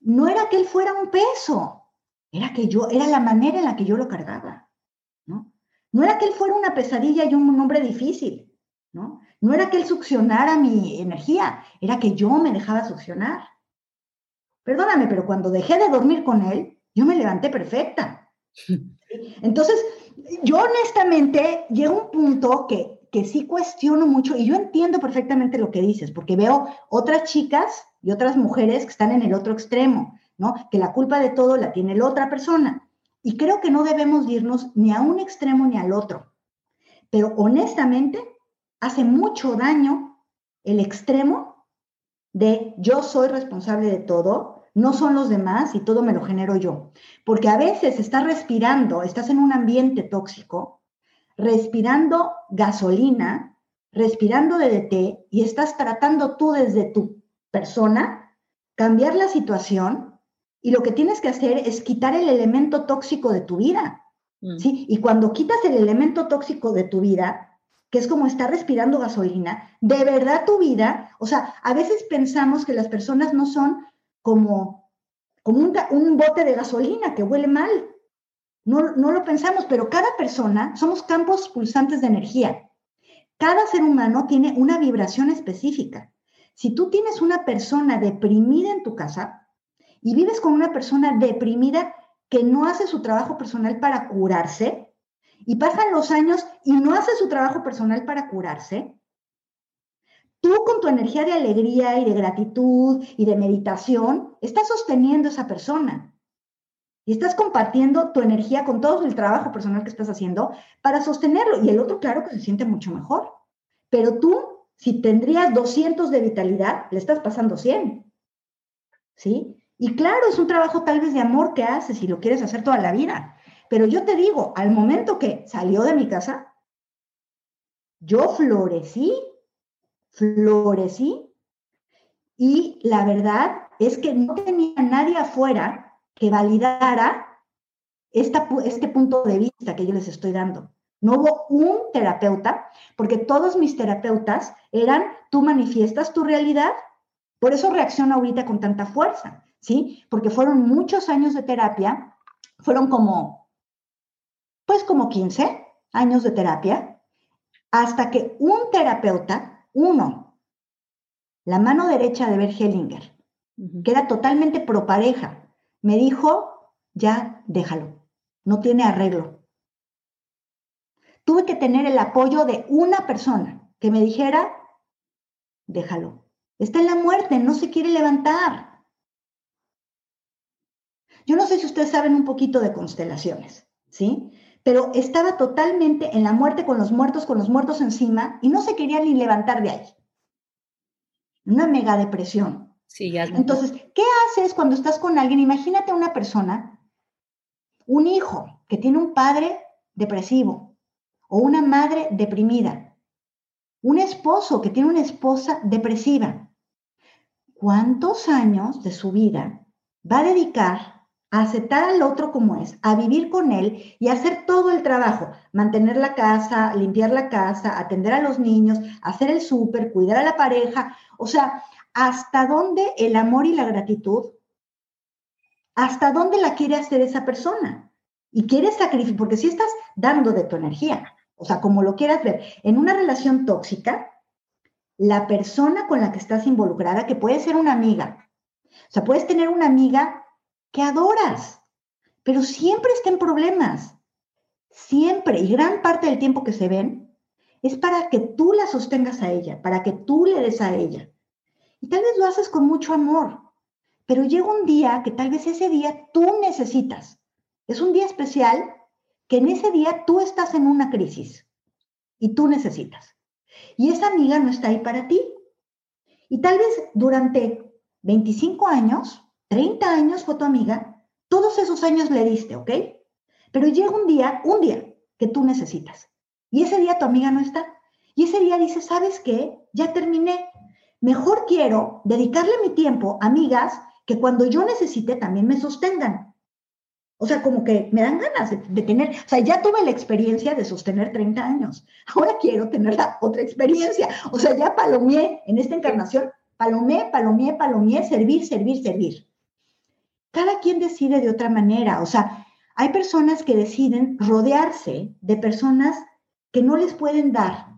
no era que él fuera un peso, era que yo, era la manera en la que yo lo cargaba, ¿no? No era que él fuera una pesadilla y un hombre difícil, ¿no? No era que él succionara mi energía, era que yo me dejaba succionar. Perdóname, pero cuando dejé de dormir con él, yo me levanté perfecta. *laughs* Entonces, yo honestamente llego a un punto que, que sí cuestiono mucho y yo entiendo perfectamente lo que dices, porque veo otras chicas y otras mujeres que están en el otro extremo, ¿no? Que la culpa de todo la tiene la otra persona. Y creo que no debemos irnos ni a un extremo ni al otro. Pero honestamente, hace mucho daño el extremo de yo soy responsable de todo no son los demás y todo me lo genero yo. Porque a veces estás respirando, estás en un ambiente tóxico, respirando gasolina, respirando DDT y estás tratando tú desde tu persona, cambiar la situación y lo que tienes que hacer es quitar el elemento tóxico de tu vida. Mm. ¿sí? Y cuando quitas el elemento tóxico de tu vida, que es como estar respirando gasolina, de verdad tu vida, o sea, a veces pensamos que las personas no son como, como un, bote de gasolina que huele mal. No, no lo pensamos, pero cada persona somos campos pulsantes de energía. Cada ser humano tiene una vibración específica. Si tú tienes una persona deprimida en tu casa y vives con una persona deprimida que no hace su trabajo personal para curarse, y pasan los años y no hace su trabajo personal para curarse, tú con tu energía de alegría y de gratitud y de meditación, estás sosteniendo a esa persona. Y estás compartiendo tu energía con todo el trabajo personal que estás haciendo para sostenerlo. Y el otro, claro que se siente mucho mejor. Pero tú, si tendrías 200 de vitalidad, le estás pasando 100. ¿Sí? Y claro, es un trabajo tal vez de amor que haces y lo quieres hacer toda la vida. Pero yo te digo, al momento que salió de mi casa, yo florecí, florecí. Y la verdad es que no tenía nadie afuera que validara este punto de vista que yo les estoy dando. No hubo un terapeuta, porque todos mis terapeutas eran, tú manifiestas tu realidad, por eso reacciono ahorita con tanta fuerza, ¿sí? Porque fueron muchos años de terapia, fueron como, pues como 15 años de terapia, hasta que un terapeuta, uno, la mano derecha de Bert Hellinger, que era totalmente pro pareja, me dijo, ya déjalo, no tiene arreglo. Tuve que tener el apoyo de una persona que me dijera, déjalo, está en la muerte, no se quiere levantar. Yo no sé si ustedes saben un poquito de constelaciones, ¿sí? Pero estaba totalmente en la muerte con los muertos, con los muertos encima, y no se quería ni levantar de ahí. Una mega depresión. Entonces, ¿qué haces cuando estás con alguien? Imagínate una persona, un hijo que tiene un padre depresivo o una madre deprimida, un esposo que tiene una esposa depresiva. ¿Cuántos años de su vida va a dedicar a aceptar al otro como es, a vivir con él y hacer todo el trabajo, mantener la casa, limpiar la casa, atender a los niños, hacer el súper, cuidar a la pareja, o sea, hasta dónde el amor y la gratitud, hasta dónde la quiere hacer esa persona. Y quiere sacrificar, porque si estás dando de tu energía, o sea, como lo quieras ver, en una relación tóxica, la persona con la que estás involucrada, que puede ser una amiga, o sea, puedes tener una amiga que adoras, pero siempre está en problemas, siempre, y gran parte del tiempo que se ven, es para que tú la sostengas a ella, para que tú le des a ella. Y tal vez lo haces con mucho amor, pero llega un día que tal vez ese día tú necesitas. Es un día especial que en ese día tú estás en una crisis y tú necesitas. Y esa amiga no está ahí para ti. Y tal vez durante 25 años, 30 años fue tu amiga, todos esos años le diste, ¿ok? Pero llega un día, un día que tú necesitas. Y ese día tu amiga no está. Y ese día dice, ¿sabes qué? Ya terminé, Mejor quiero dedicarle mi tiempo a amigas que cuando yo necesite también me sostengan. O sea, como que me dan ganas de, tener, o sea, ya tuve la experiencia de sostener 30 años. Ahora quiero tener la otra experiencia. O sea, ya palomeé en esta encarnación, palomé, palomé, palomé, servir, servir, servir. Cada quien decide de otra manera. O sea, hay personas que deciden rodearse de personas que no les pueden dar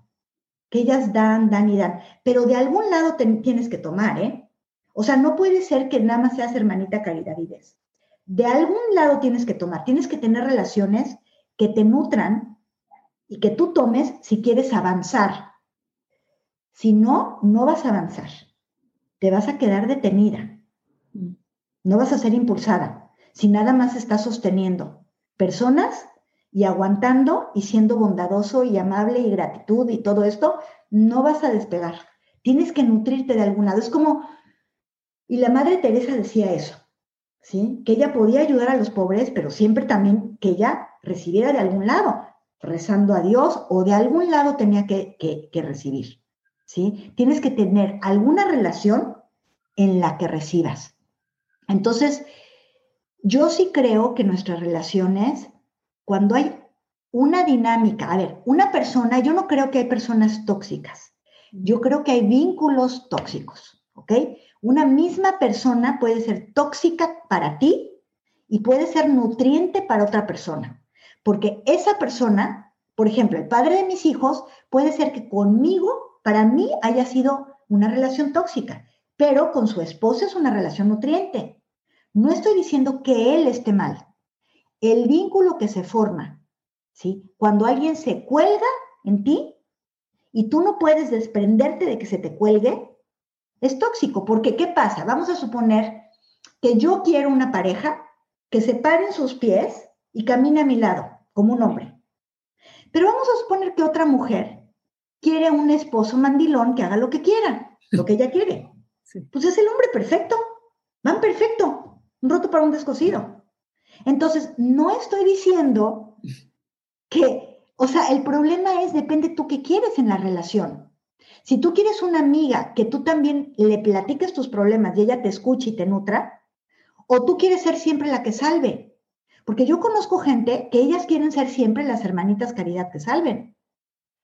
que ellas dan, dan y dan, pero de algún lado tienes que tomar, ¿eh? O sea, no puede ser que nada más seas hermanita caridad y. De algún lado tienes que tomar, tienes que tener relaciones que te nutran y que tú tomes si quieres avanzar. Si no, no vas a avanzar. Te vas a quedar detenida. No vas a ser impulsada. Si nada más estás sosteniendo personas y aguantando y siendo bondadoso y amable y gratitud y todo esto, no vas a despegar. Tienes que nutrirte de algún lado. Es como, y la Madre Teresa decía eso, ¿sí? Que ella podía ayudar a los pobres, pero siempre también que ella recibiera de algún lado, rezando a Dios o de algún lado tenía que, que recibir, ¿sí? Tienes que tener alguna relación en la que recibas. Entonces, yo sí creo que nuestras relaciones cuando hay una dinámica, a ver, una persona, yo no creo que hay personas tóxicas, yo creo que hay vínculos tóxicos, ¿ok? Una misma persona puede ser tóxica para ti y puede ser nutriente para otra persona, porque esa persona, por ejemplo, el padre de mis hijos, puede ser que conmigo, para mí, haya sido una relación tóxica, pero con su esposa es una relación nutriente. No estoy diciendo que él esté mal, el vínculo que se forma, ¿sí? Cuando alguien se cuelga en ti y tú no puedes desprenderte de que se te cuelgue, es tóxico. Porque, ¿qué pasa? Vamos a suponer que yo quiero una pareja que se pare en sus pies y camine a mi lado, como un hombre. Pero vamos a suponer que otra mujer quiere un esposo mandilón que haga lo que quiera, lo que ella quiere. Pues es el hombre perfecto, van perfecto, un roto para un descosido. Entonces, no estoy diciendo que, o sea, el problema es, depende tú qué quieres en la relación. Si tú quieres una amiga que tú también le platiques tus problemas y ella te escuche y te nutra, o tú quieres ser siempre la que salve. Porque yo conozco gente que ellas quieren ser siempre las hermanitas caridad que salven.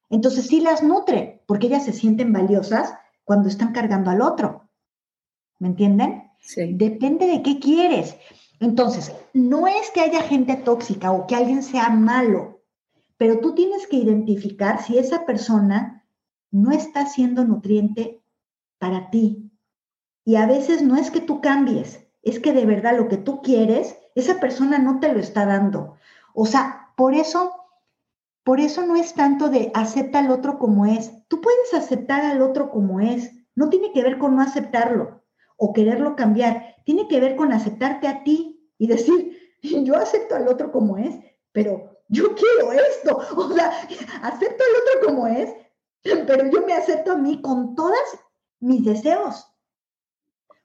Entonces sí las nutre, porque ellas se sienten valiosas cuando están cargando al otro. ¿Me entienden? Sí. Depende de qué quieres. Entonces, no es que haya gente tóxica o que alguien sea malo, pero tú tienes que identificar si esa persona no está siendo nutriente para ti. Y a veces no es que tú cambies, es que de verdad lo que tú quieres, esa persona no te lo está dando. O sea, por eso por eso no es tanto de acepta al otro como es. Tú puedes aceptar al otro como es. No tiene que ver con no aceptarlo o quererlo cambiar. Tiene que ver con aceptarte a ti y decir, yo acepto al otro como es, pero yo quiero esto. *laughs* O sea, acepto al otro como es, pero yo me acepto a mí con todas mis deseos.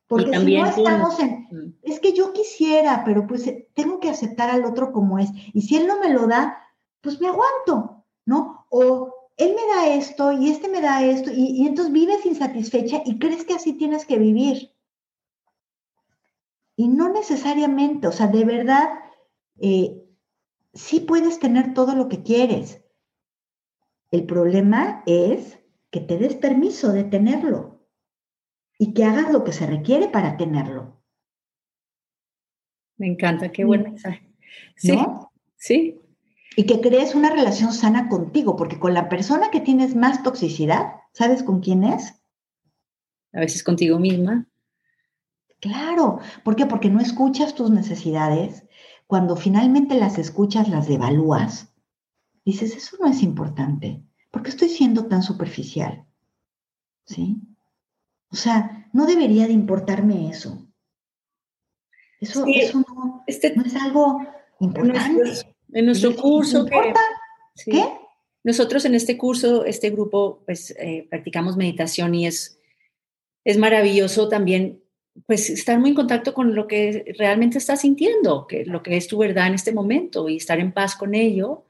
Porque si no estamos en, mm. es que yo quisiera, pero pues tengo que aceptar al otro como es. Y si él no me lo da, pues me aguanto, ¿no? O él me da esto y este me da esto y, entonces vives insatisfecha y crees que así tienes que vivir. Y no necesariamente, o sea, de verdad, eh, sí puedes tener todo lo que quieres. El problema es que te des permiso de tenerlo y que hagas lo que se requiere para tenerlo. Me encanta, qué buen mensaje. Sí, sí, y que crees una relación sana contigo, porque con la persona que tienes más toxicidad, ¿sabes con quién es? A veces contigo misma. Claro, ¿por qué? Porque no escuchas tus necesidades. Cuando finalmente las escuchas, las devalúas. Dices, eso no es importante. ¿Por qué estoy siendo tan superficial? ¿Sí? O sea, no debería de importarme eso. Eso, eso no, este no, es algo importante. En nuestro curso que, ¿Qué? Nosotros en este curso, este grupo, pues eh, practicamos meditación y es, es maravilloso también pues estar muy en contacto con lo que realmente estás sintiendo, que lo que es tu verdad en este momento y estar en paz con ello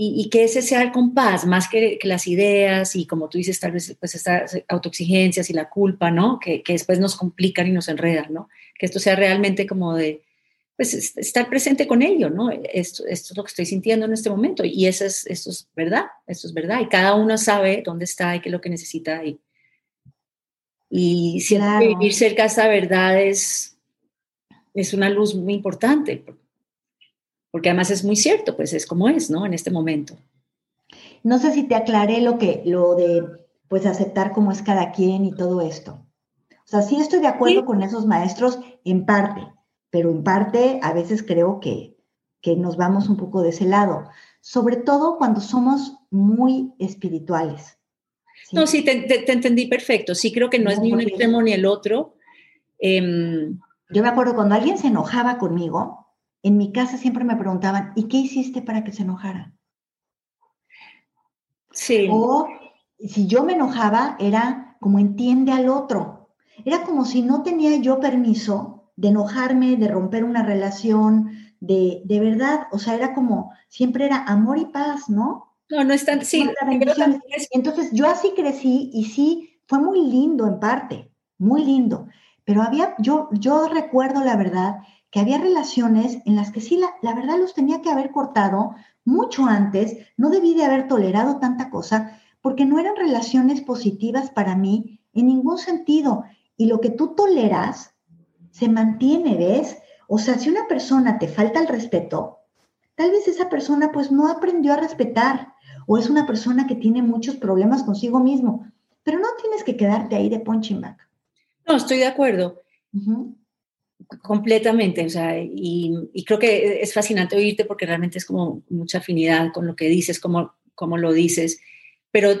y, que ese sea el compás más que, las ideas y como tú dices tal vez pues estas autoexigencias y la culpa, ¿no? Que, que después nos complican y nos enredan, ¿no? Que esto sea realmente como de pues estar presente con ello, ¿no? Esto, esto, es lo que estoy sintiendo en este momento y eso es, esto es verdad, esto es verdad y cada uno sabe dónde está y qué es lo que necesita y, y siempre vivir cerca de esta verdad es, es una luz muy importante porque además es muy cierto, pues es como es, ¿no? En este momento. No sé si te aclaré lo que, lo de, pues aceptar cómo es cada quien y todo esto. O sea, sí estoy de acuerdo con esos maestros en parte, pero en parte a veces creo que, nos vamos un poco de ese lado, sobre todo cuando somos muy espirituales. No, sí, te, entendí perfecto. Sí, creo que no, es ni un extremo ni el otro. Em, Yo me acuerdo cuando alguien se enojaba conmigo, en mi casa siempre me preguntaban, ¿y qué hiciste para que se enojara? Sí. O si yo me enojaba, era como entiende al otro. Era como si no tenía yo permiso de enojarme, de romper una relación, de, de verdad, o sea, era como, siempre era amor y paz, ¿no? No, no es tan, sí. Entonces yo así crecí y sí, fue muy lindo en parte, muy lindo, pero había, yo, yo recuerdo la verdad que había relaciones en las que sí, la, la verdad los tenía que haber cortado mucho antes, no debí de haber tolerado tanta cosa, porque no eran relaciones positivas para mí en ningún sentido. Y lo que tú toleras, se mantiene, ¿ves? O sea, si una persona te falta el respeto, tal vez esa persona pues no aprendió a respetar o es una persona que tiene muchos problemas consigo mismo, pero no tienes que quedarte ahí de punching back. No, estoy de acuerdo. Completamente, o sea, y, creo que es fascinante oírte porque realmente es como mucha afinidad con lo que dices, como, como lo dices, pero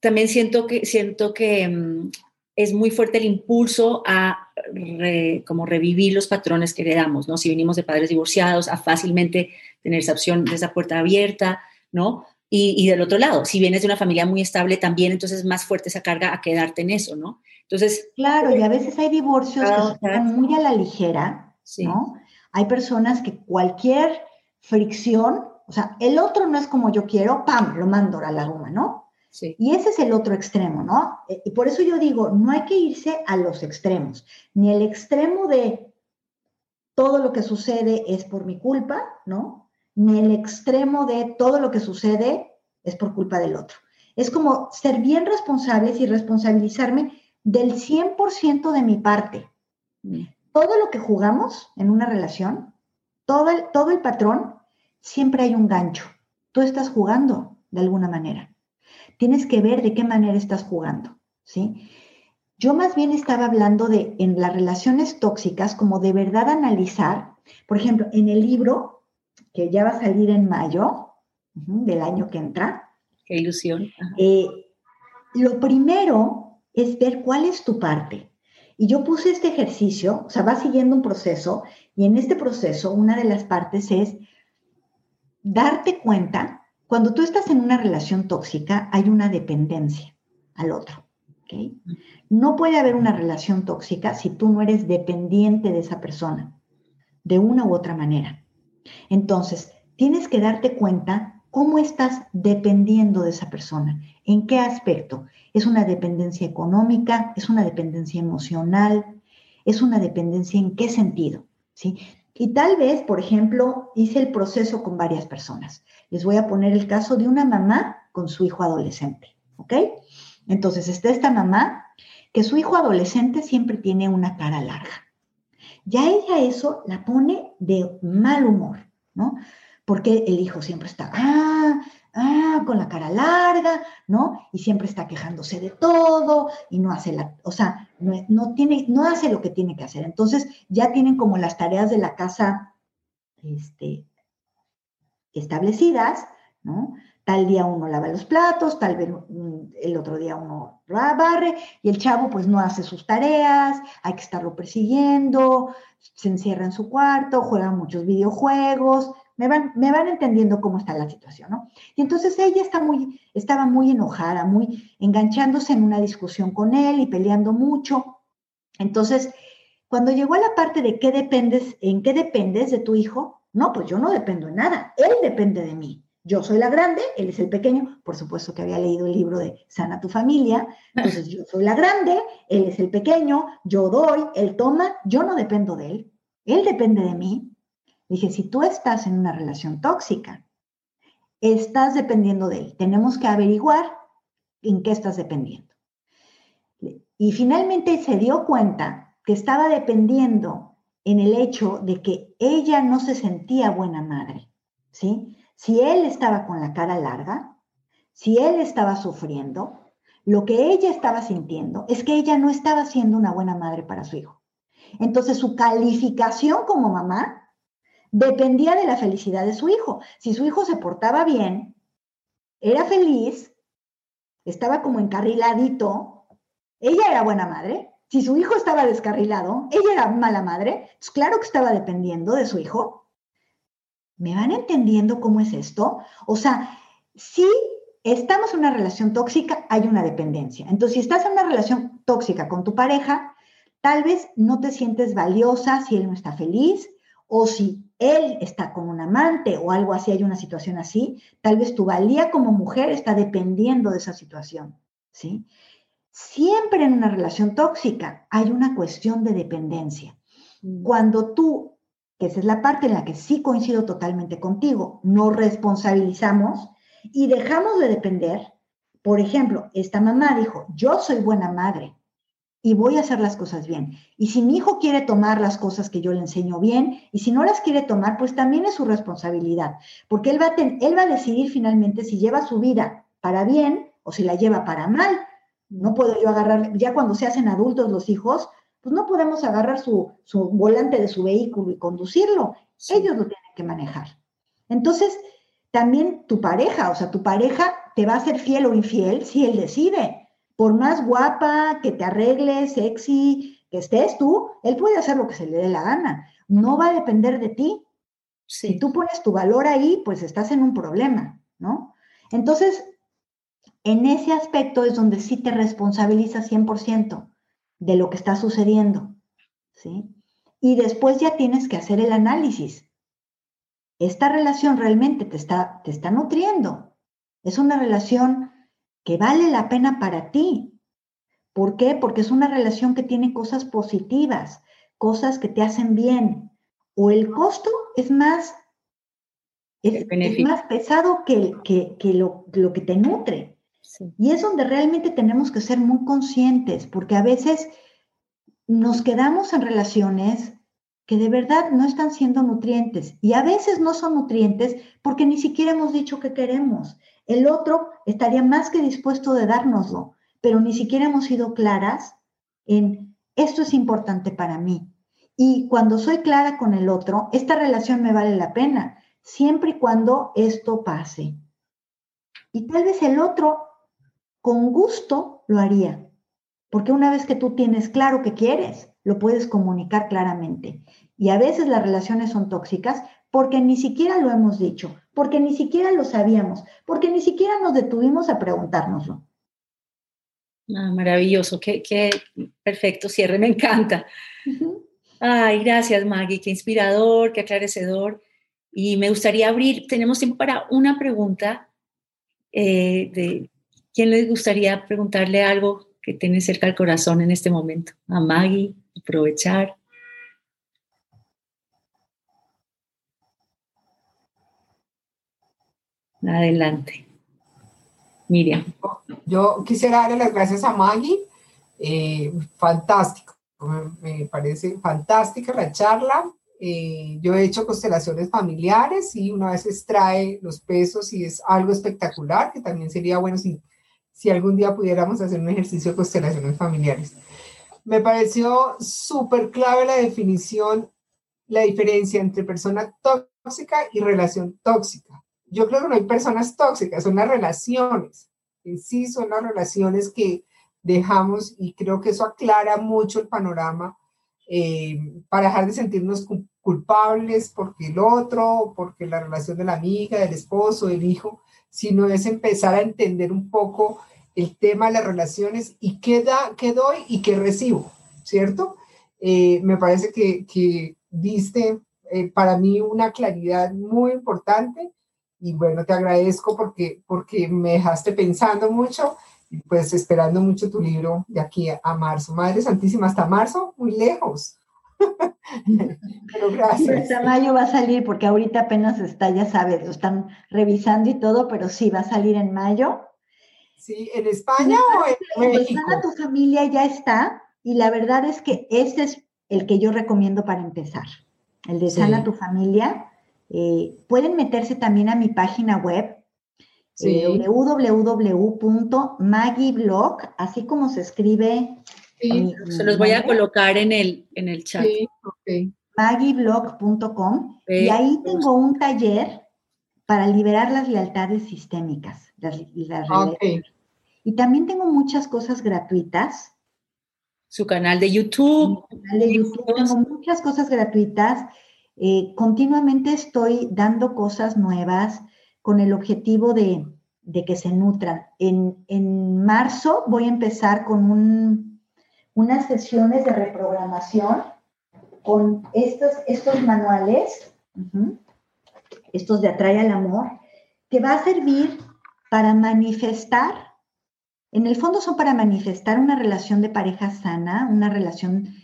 también siento que, siento que mm, es muy fuerte el impulso a como revivir los patrones que heredamos, ¿no? Si venimos de padres divorciados, a fácilmente tener esa opción de esa puerta abierta, ¿no? Y, y, del otro lado, si vienes de una familia muy estable también, entonces es más fuerte esa carga a quedarte en eso, ¿no? Entonces... Claro, y a veces hay divorcios que están muy a la ligera, ¿no? Hay personas que cualquier fricción, o sea, el otro no es como yo quiero, ¡pam!, lo mando a la goma, ¿no? Y ese es el otro extremo, ¿no? E, y por eso yo digo, no hay que irse a los extremos, ni el extremo de todo lo que sucede es por mi culpa, ¿no? Ni el extremo de todo lo que sucede es por culpa del otro. Es como ser bien responsables y responsabilizarme del 100% de mi parte. Mm. Todo lo que jugamos en una relación, todo el, todo el patrón, siempre hay un gancho. Tú estás jugando de alguna manera tienes que ver de qué manera estás jugando, ¿sí? Yo más bien estaba hablando de en las relaciones tóxicas, como de verdad analizar, por ejemplo, en el libro que ya va a salir en mayo del año que entra. Qué ilusión. Eh, lo primero es ver cuál es tu parte. Y yo puse este ejercicio, o sea, va siguiendo un proceso, y en este proceso una de las partes es darte cuenta cuando tú estás en una relación tóxica, hay una dependencia al otro. No puede haber una relación tóxica si tú no eres dependiente de esa persona, de una u otra manera. Entonces, tienes que darte cuenta cómo estás dependiendo de esa persona, en qué aspecto. ¿Es una dependencia económica? ¿Es una dependencia emocional? ¿Es una dependencia en qué sentido? ¿Sí? Y tal vez, por ejemplo, hice el proceso con varias personas. Les voy a poner el caso de una mamá con su hijo adolescente, ¿ok? Entonces está esta mamá que su hijo adolescente siempre tiene una cara larga. Ya ella eso la pone de mal humor, ¿no? Porque el hijo siempre está, ah, ah, con la cara larga, ¿no? Y siempre está quejándose de todo y no hace la, o sea, no, tiene, no hace lo que tiene que hacer. Entonces ya tienen como las tareas de la casa este, establecidas, ¿no? Tal día uno lava los platos, tal vez mm, el otro día uno barre y el chavo pues no hace sus tareas, hay que estarlo persiguiendo, se encierra en su cuarto, juega muchos videojuegos, me van, me van entendiendo cómo está la situación, ¿no? Y entonces ella está muy, estaba muy enojada, muy enganchándose en una discusión con él y peleando mucho. Entonces, cuando llegó a la parte de qué dependes, en qué dependes de tu hijo, no, pues yo no dependo de nada, él depende de mí. Yo soy la grande, él es el pequeño, por supuesto que había leído el libro de Sana tu familia, entonces yo soy la grande, él es el pequeño, yo doy, él toma, yo no dependo de él, él depende de mí, Dije, si tú estás en una relación tóxica, estás dependiendo de él. Tenemos que averiguar en qué estás dependiendo. Y finalmente se dio cuenta que estaba dependiendo en el hecho de que ella no se sentía buena madre, ¿sí? Si él estaba con la cara larga, si él estaba sufriendo, lo que ella estaba sintiendo es que ella no estaba siendo una buena madre para su hijo. Entonces su calificación como mamá dependía de la felicidad de su hijo. Si su hijo se portaba bien, era feliz, estaba como encarriladito, ella era buena madre. Si su hijo estaba descarrilado, ella era mala madre. Pues claro que estaba dependiendo de su hijo. ¿Me van entendiendo cómo es esto? O sea, si estamos en una relación tóxica, hay una dependencia. Entonces, si estás en una relación tóxica con tu pareja, tal vez no te sientes valiosa si él no está feliz, o si él está con un amante o algo así, hay una situación así, tal vez tu valía como mujer está dependiendo de esa situación, ¿sí? Siempre en una relación tóxica hay una cuestión de dependencia. Mm. Cuando tú, que esa es la parte en la que sí coincido totalmente contigo, nos responsabilizamos y dejamos de depender, por ejemplo, esta mamá dijo, yo soy buena madre, y voy a hacer las cosas bien. Y si mi hijo quiere tomar las cosas que yo le enseño bien, y si no las quiere tomar, pues también es su responsabilidad, porque él va a, él va a decidir finalmente si lleva su vida para bien o si la lleva para mal. No puedo yo agarrar, ya cuando se hacen adultos los hijos, pues no podemos agarrar su, volante de su vehículo y conducirlo. Ellos lo tienen que manejar. Entonces, también tu pareja, o sea, tu pareja te va a ser fiel o infiel si él decide. Por más guapa, que te arregles, sexy, que estés tú, él puede hacer lo que se le dé la gana. No va a depender de ti. Si tú pones tu valor ahí, pues estás en un problema, ¿no? Entonces, en ese aspecto es donde sí te responsabilizas 100% de lo que está sucediendo, ¿sí? Y después ya tienes que hacer el análisis. Esta relación realmente te está, te está nutriendo. Es una relación que vale la pena para ti. ¿Por qué? Porque es una relación que tiene cosas positivas, cosas que te hacen bien. O el costo es más, es, más pesado que, que, lo, lo, que te nutre. Y es donde realmente tenemos que ser muy conscientes, porque a veces nos quedamos en relaciones que de verdad no están siendo nutrientes y a veces no son nutrientes porque ni siquiera hemos dicho que queremos. El otro estaría más que dispuesto de dárnoslo, pero ni siquiera hemos sido claras en esto es importante para mí. Y cuando soy clara con el otro, esta relación me vale la pena, siempre y cuando esto pase. Y tal vez el otro con gusto lo haría, porque una vez que tú tienes claro que quieres, lo puedes comunicar claramente. Y a veces las relaciones son tóxicas porque ni siquiera lo hemos dicho, porque ni siquiera lo sabíamos, porque ni siquiera nos detuvimos a preguntárnoslo. Ah, maravilloso, qué, qué, perfecto cierre, me encanta. Ay, gracias Maggie, qué inspirador, qué aclarecedor. Y me gustaría abrir, tenemos tiempo para una pregunta. Eh, de, ¿Quién les gustaría preguntarle algo que tiene cerca el corazón en este momento. A Maggie, aprovechar. Adelante. Miriam. Yo quisiera darle las gracias a Maggie. Eh, fantástico. Me parece fantástica la charla. Eh, yo he hecho constelaciones familiares y una vez extrae los pesos y es algo espectacular, que también sería bueno si si algún día pudiéramos hacer un ejercicio de constelaciones familiares. Me pareció súper clave la definición, la diferencia entre persona tóxica y relación tóxica. Yo creo que no hay personas tóxicas, son las relaciones. En sí son las relaciones que dejamos y creo que eso aclara mucho el panorama eh, para dejar de sentirnos culpables porque el otro, porque la relación de la amiga, del esposo, del hijo, sino es empezar a entender un poco el tema de las relaciones y qué, da, qué doy y qué recibo, ¿cierto? Eh, me parece que, que diste eh, para mí una claridad muy importante y bueno, te agradezco porque, porque me dejaste pensando mucho y pues esperando mucho tu libro de aquí a, marzo. Madre Santísima, hasta marzo, muy lejos. *laughs* Pero gracias. hasta mayo va a salir porque ahorita apenas está, ya sabes, lo están revisando y todo, pero sí, va a salir en mayo. Sí, ¿en España o en México? Sana tu familia ya está y la verdad es que ese es el que yo recomiendo para empezar, el de Sana tu familia. Eh, pueden meterse también a mi página web, sí. eh, www.magiblog, así como se escribe. Sí, se los voy a colocar en el, en el chat. Sí, okay. Magiblog.com y ahí tengo un taller para liberar las lealtades sistémicas. Las, las okay. Y también tengo muchas cosas gratuitas. Su canal de YouTube. Mi canal de YouTube. Tengo muchas cosas gratuitas. Eh, continuamente estoy dando cosas nuevas con el objetivo de, de que se nutran. En, en, marzo voy a empezar con un, unas sesiones de reprogramación con estos, estos manuales, estos de Atrae al Amor, que va a servir para manifestar en el fondo son para manifestar una relación de pareja sana, una relación,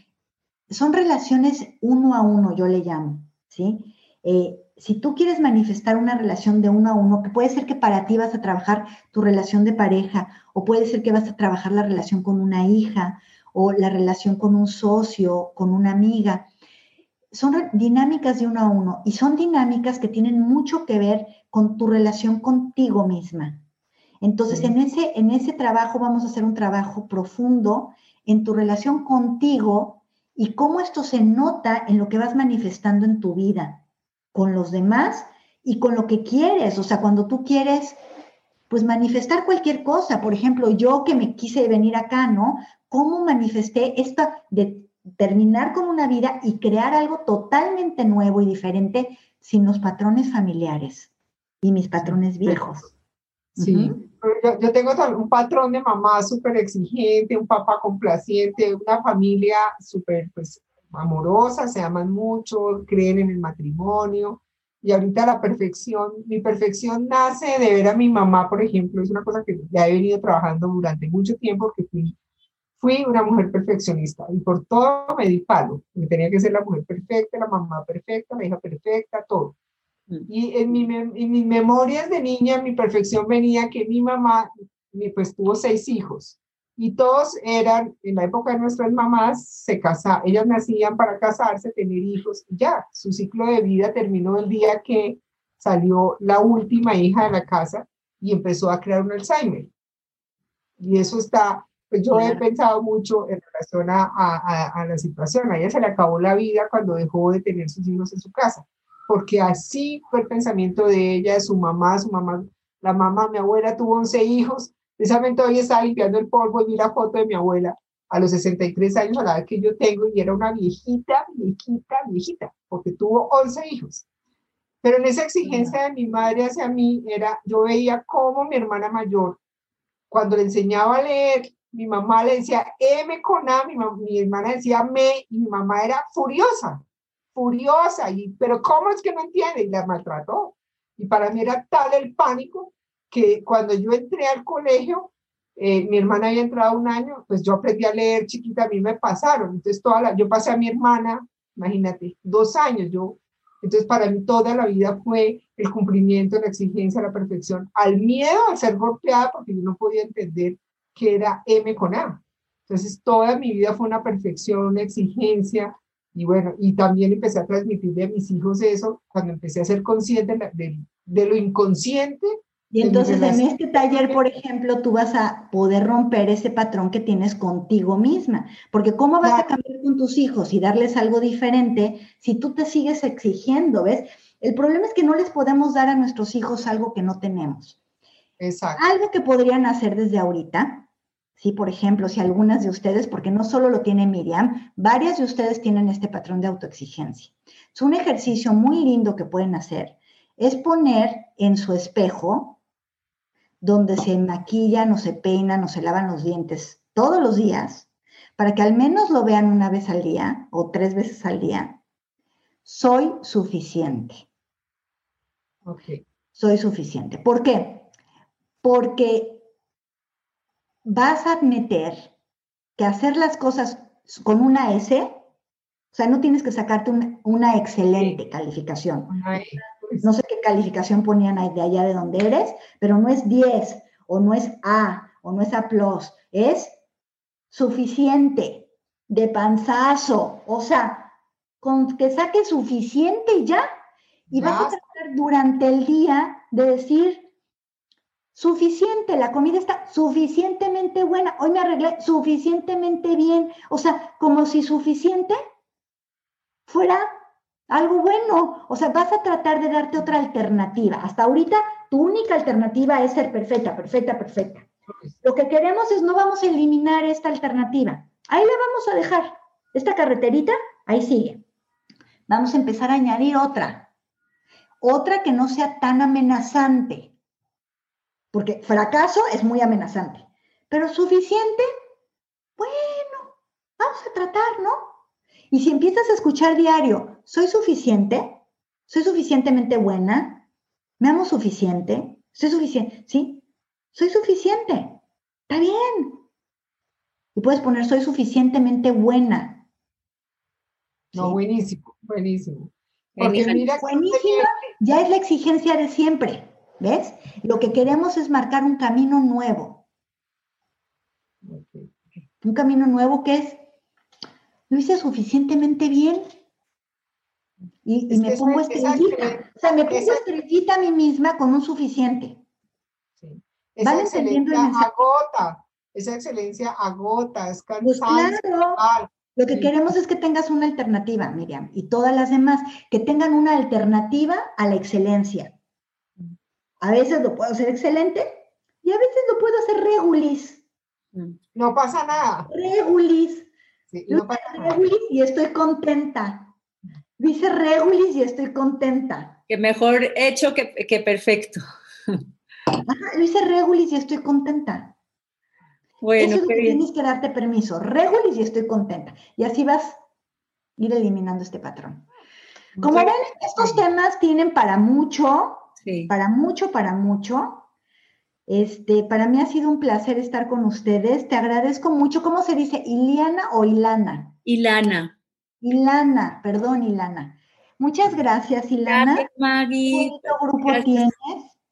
son relaciones uno a uno, yo le llamo, ¿sí? Eh, si tú quieres manifestar una relación de uno a uno, que puede ser que para ti vas a trabajar tu relación de pareja, o puede ser que vas a trabajar la relación con una hija, o la relación con un socio, con una amiga, son dinámicas de uno a uno y son dinámicas que tienen mucho que ver con tu relación contigo misma. Entonces, sí. en, ese, en ese trabajo vamos a hacer un trabajo profundo en tu relación contigo y cómo esto se nota en lo que vas manifestando en tu vida, con los demás y con lo que quieres. O sea, cuando tú quieres, pues manifestar cualquier cosa. Por ejemplo, yo que me quise venir acá, ¿no? ¿Cómo manifesté esta de terminar con una vida y crear algo totalmente nuevo y diferente sin los patrones familiares y mis patrones viejos? Sí, yo, tengo un patrón de mamá súper exigente, un papá complaciente, una familia súper pues, amorosa, se aman mucho, creen en el matrimonio. Y ahorita la perfección, mi perfección nace de ver a mi mamá, por ejemplo, es una cosa que ya he venido trabajando durante mucho tiempo porque fui, fui una mujer perfeccionista y por todo me di palo. Me tenía que ser la mujer perfecta, la mamá perfecta, la hija perfecta, todo. Mm. Y en, mi, en mis memorias de niña, mi perfección venía que mi mamá, pues tuvo seis hijos y todos eran, en la época de nuestras mamás, se casaban, ellas nacían para casarse, tener hijos, ya, su ciclo de vida terminó el día que salió la última hija de la casa y empezó a crear un Alzheimer. Y eso está, yo he pensado mucho en relación a, a, a, la situación. A ella se le acabó la vida cuando dejó de tener sus hijos en su casa, porque así fue el pensamiento de ella, de su mamá, su mamá, la mamá, mi abuela tuvo 11 hijos Precisamente hoy estaba limpiando el polvo y vi la foto de mi abuela a los 63 años, a la edad que yo tengo, y era una viejita, viejita, viejita, porque tuvo 11 hijos. Pero en esa exigencia de mi madre hacia mí, era, yo veía cómo mi hermana mayor, cuando le enseñaba a leer, mi mamá le decía M con A, mi, mi hermana decía me, y mi mamá era furiosa, furiosa, y, pero ¿cómo es que no entiende? Y la maltrató. Y para mí era tal el pánico que cuando yo entré al colegio, eh, mi hermana había entrado un año, pues yo aprendí a leer chiquita, a mí me pasaron. Entonces, toda la, yo pasé a mi hermana, imagínate, dos años. Yo, entonces, para mí toda la vida fue el cumplimiento, la exigencia, la perfección, al miedo a ser golpeada, porque yo no podía entender que era M con A. Entonces, toda mi vida fue una perfección, una exigencia. Y bueno, y también empecé a transmitirle a mis hijos eso cuando empecé a ser consciente de, de lo inconsciente y entonces en este taller, por ejemplo, tú vas a poder romper ese patrón que tienes contigo misma, porque ¿cómo vas a cambiar con tus hijos y darles algo diferente si tú te sigues exigiendo, ves? El problema es que no les podemos dar a nuestros hijos algo que no tenemos. Exacto. Algo que podrían hacer desde ahorita, sí, por ejemplo, si algunas de ustedes, porque no solo lo tiene Miriam, varias de ustedes tienen este patrón de autoexigencia. Es un ejercicio muy lindo que pueden hacer, es poner en su espejo, donde se maquillan o se peinan o se lavan los dientes todos los días, para que al menos lo vean una vez al día o tres veces al día, soy suficiente. Ok. Soy suficiente. ¿Por qué? Porque vas a admitir que hacer las cosas con una S, o sea, no tienes que sacarte una, excelente calificación. No sé qué calificación ponían de allá de donde eres, pero no es 10 o no es A o no es A+, es suficiente, de panzazo, o sea, con que saques suficiente ya, y vas a tratar durante el día de decir, suficiente, la comida está suficientemente buena, hoy me arreglé suficientemente bien, o sea, como si suficiente fuera algo bueno. O sea, vas a tratar de darte otra alternativa. Hasta ahorita, tu única alternativa es ser perfecta, perfecta, perfecta. Lo que queremos es no vamos a eliminar esta alternativa. Ahí la vamos a dejar. Esta carreterita, ahí sigue. Vamos a empezar a añadir otra. Otra que no sea tan amenazante. Porque fracaso es muy amenazante. Pero suficiente, bueno, vamos a tratar, ¿no? Y si empiezas a escuchar diario, ¿soy suficiente? ¿Soy suficientemente buena? ¿Me amo suficiente? ¿Soy suficiente? ¿Sí? Soy suficiente. Está bien. Y puedes poner, soy suficientemente buena. No, buenísimo, buenísimo. Porque mira, buenísima ya es la exigencia de siempre. ¿Ves? Lo que queremos es marcar un camino nuevo. Un camino nuevo que es lo hice suficientemente bien. Y, me pongo estrellita. O sea, me pongo estrellita a mí misma con un suficiente. Sí. Esa excelencia agota, esa excelencia agota, es pues claro. Lo que queremos es que tengas una alternativa, Miriam, y todas las demás, que tengan una alternativa a la excelencia. A veces lo puedo hacer excelente, Y a veces lo puedo hacer regulis. No pasa nada. Regulis. no pasa regulis y estoy contenta. Dice regulis y estoy contenta. Que mejor hecho que, que perfecto. Ajá, lo hice regulis y estoy contenta. Bueno, Eso es que tienes que darte permiso. Regulis y estoy contenta. Y así vas a ir eliminando este patrón. Como ven, estos temas tienen para mucho, para mucho, para mucho. Este, para mí ha sido un placer estar con ustedes. Te agradezco mucho. ¿Cómo se dice? ¿Iliana o Ilana? Ilana. Ilana, perdón, Ilana. Muchas gracias, Ilana. Gracias, Maggie. ¿Qué grupo tienes?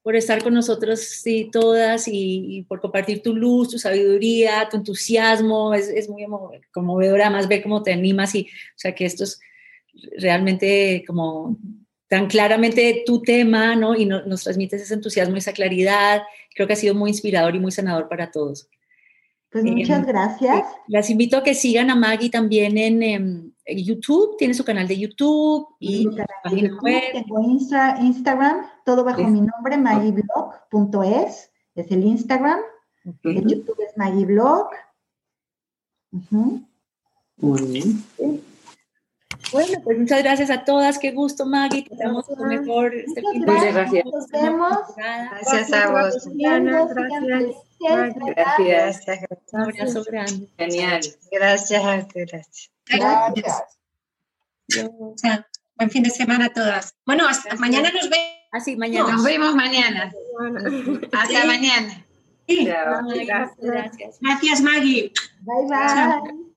Por estar con nosotros, sí, todas, y, por compartir tu luz, tu sabiduría, tu entusiasmo. Es, es muy conmovedora, más ver cómo te animas y, o sea, que esto es realmente como tan claramente tu tema, ¿no? Y nos transmites ese entusiasmo, esa claridad. Creo que ha sido muy inspirador y muy sanador para todos. Pues muchas eh, gracias. Las invito a que sigan a Maggie también en, em, YouTube, tiene su canal de YouTube y página web. Tengo Instagram, todo bajo mi nombre, maggieblog.es, es el Instagram. El YouTube es maggieblog. Muy bien. Bueno, pues muchas gracias a todas. Qué gusto, Maggie. Te damos lo mejor. Este muchas gracias. Nos vemos. Gracias a vos. Gracias. Gracias. Un abrazo grande. Genial. Gracias, gracias. Gracias. Buen fin de semana a todas. Bueno, hasta mañana nos vemos. Así, ah, mañana. Nos vemos mañana. Hasta mañana. Gracias. Gracias, Maggie. Bye, bye.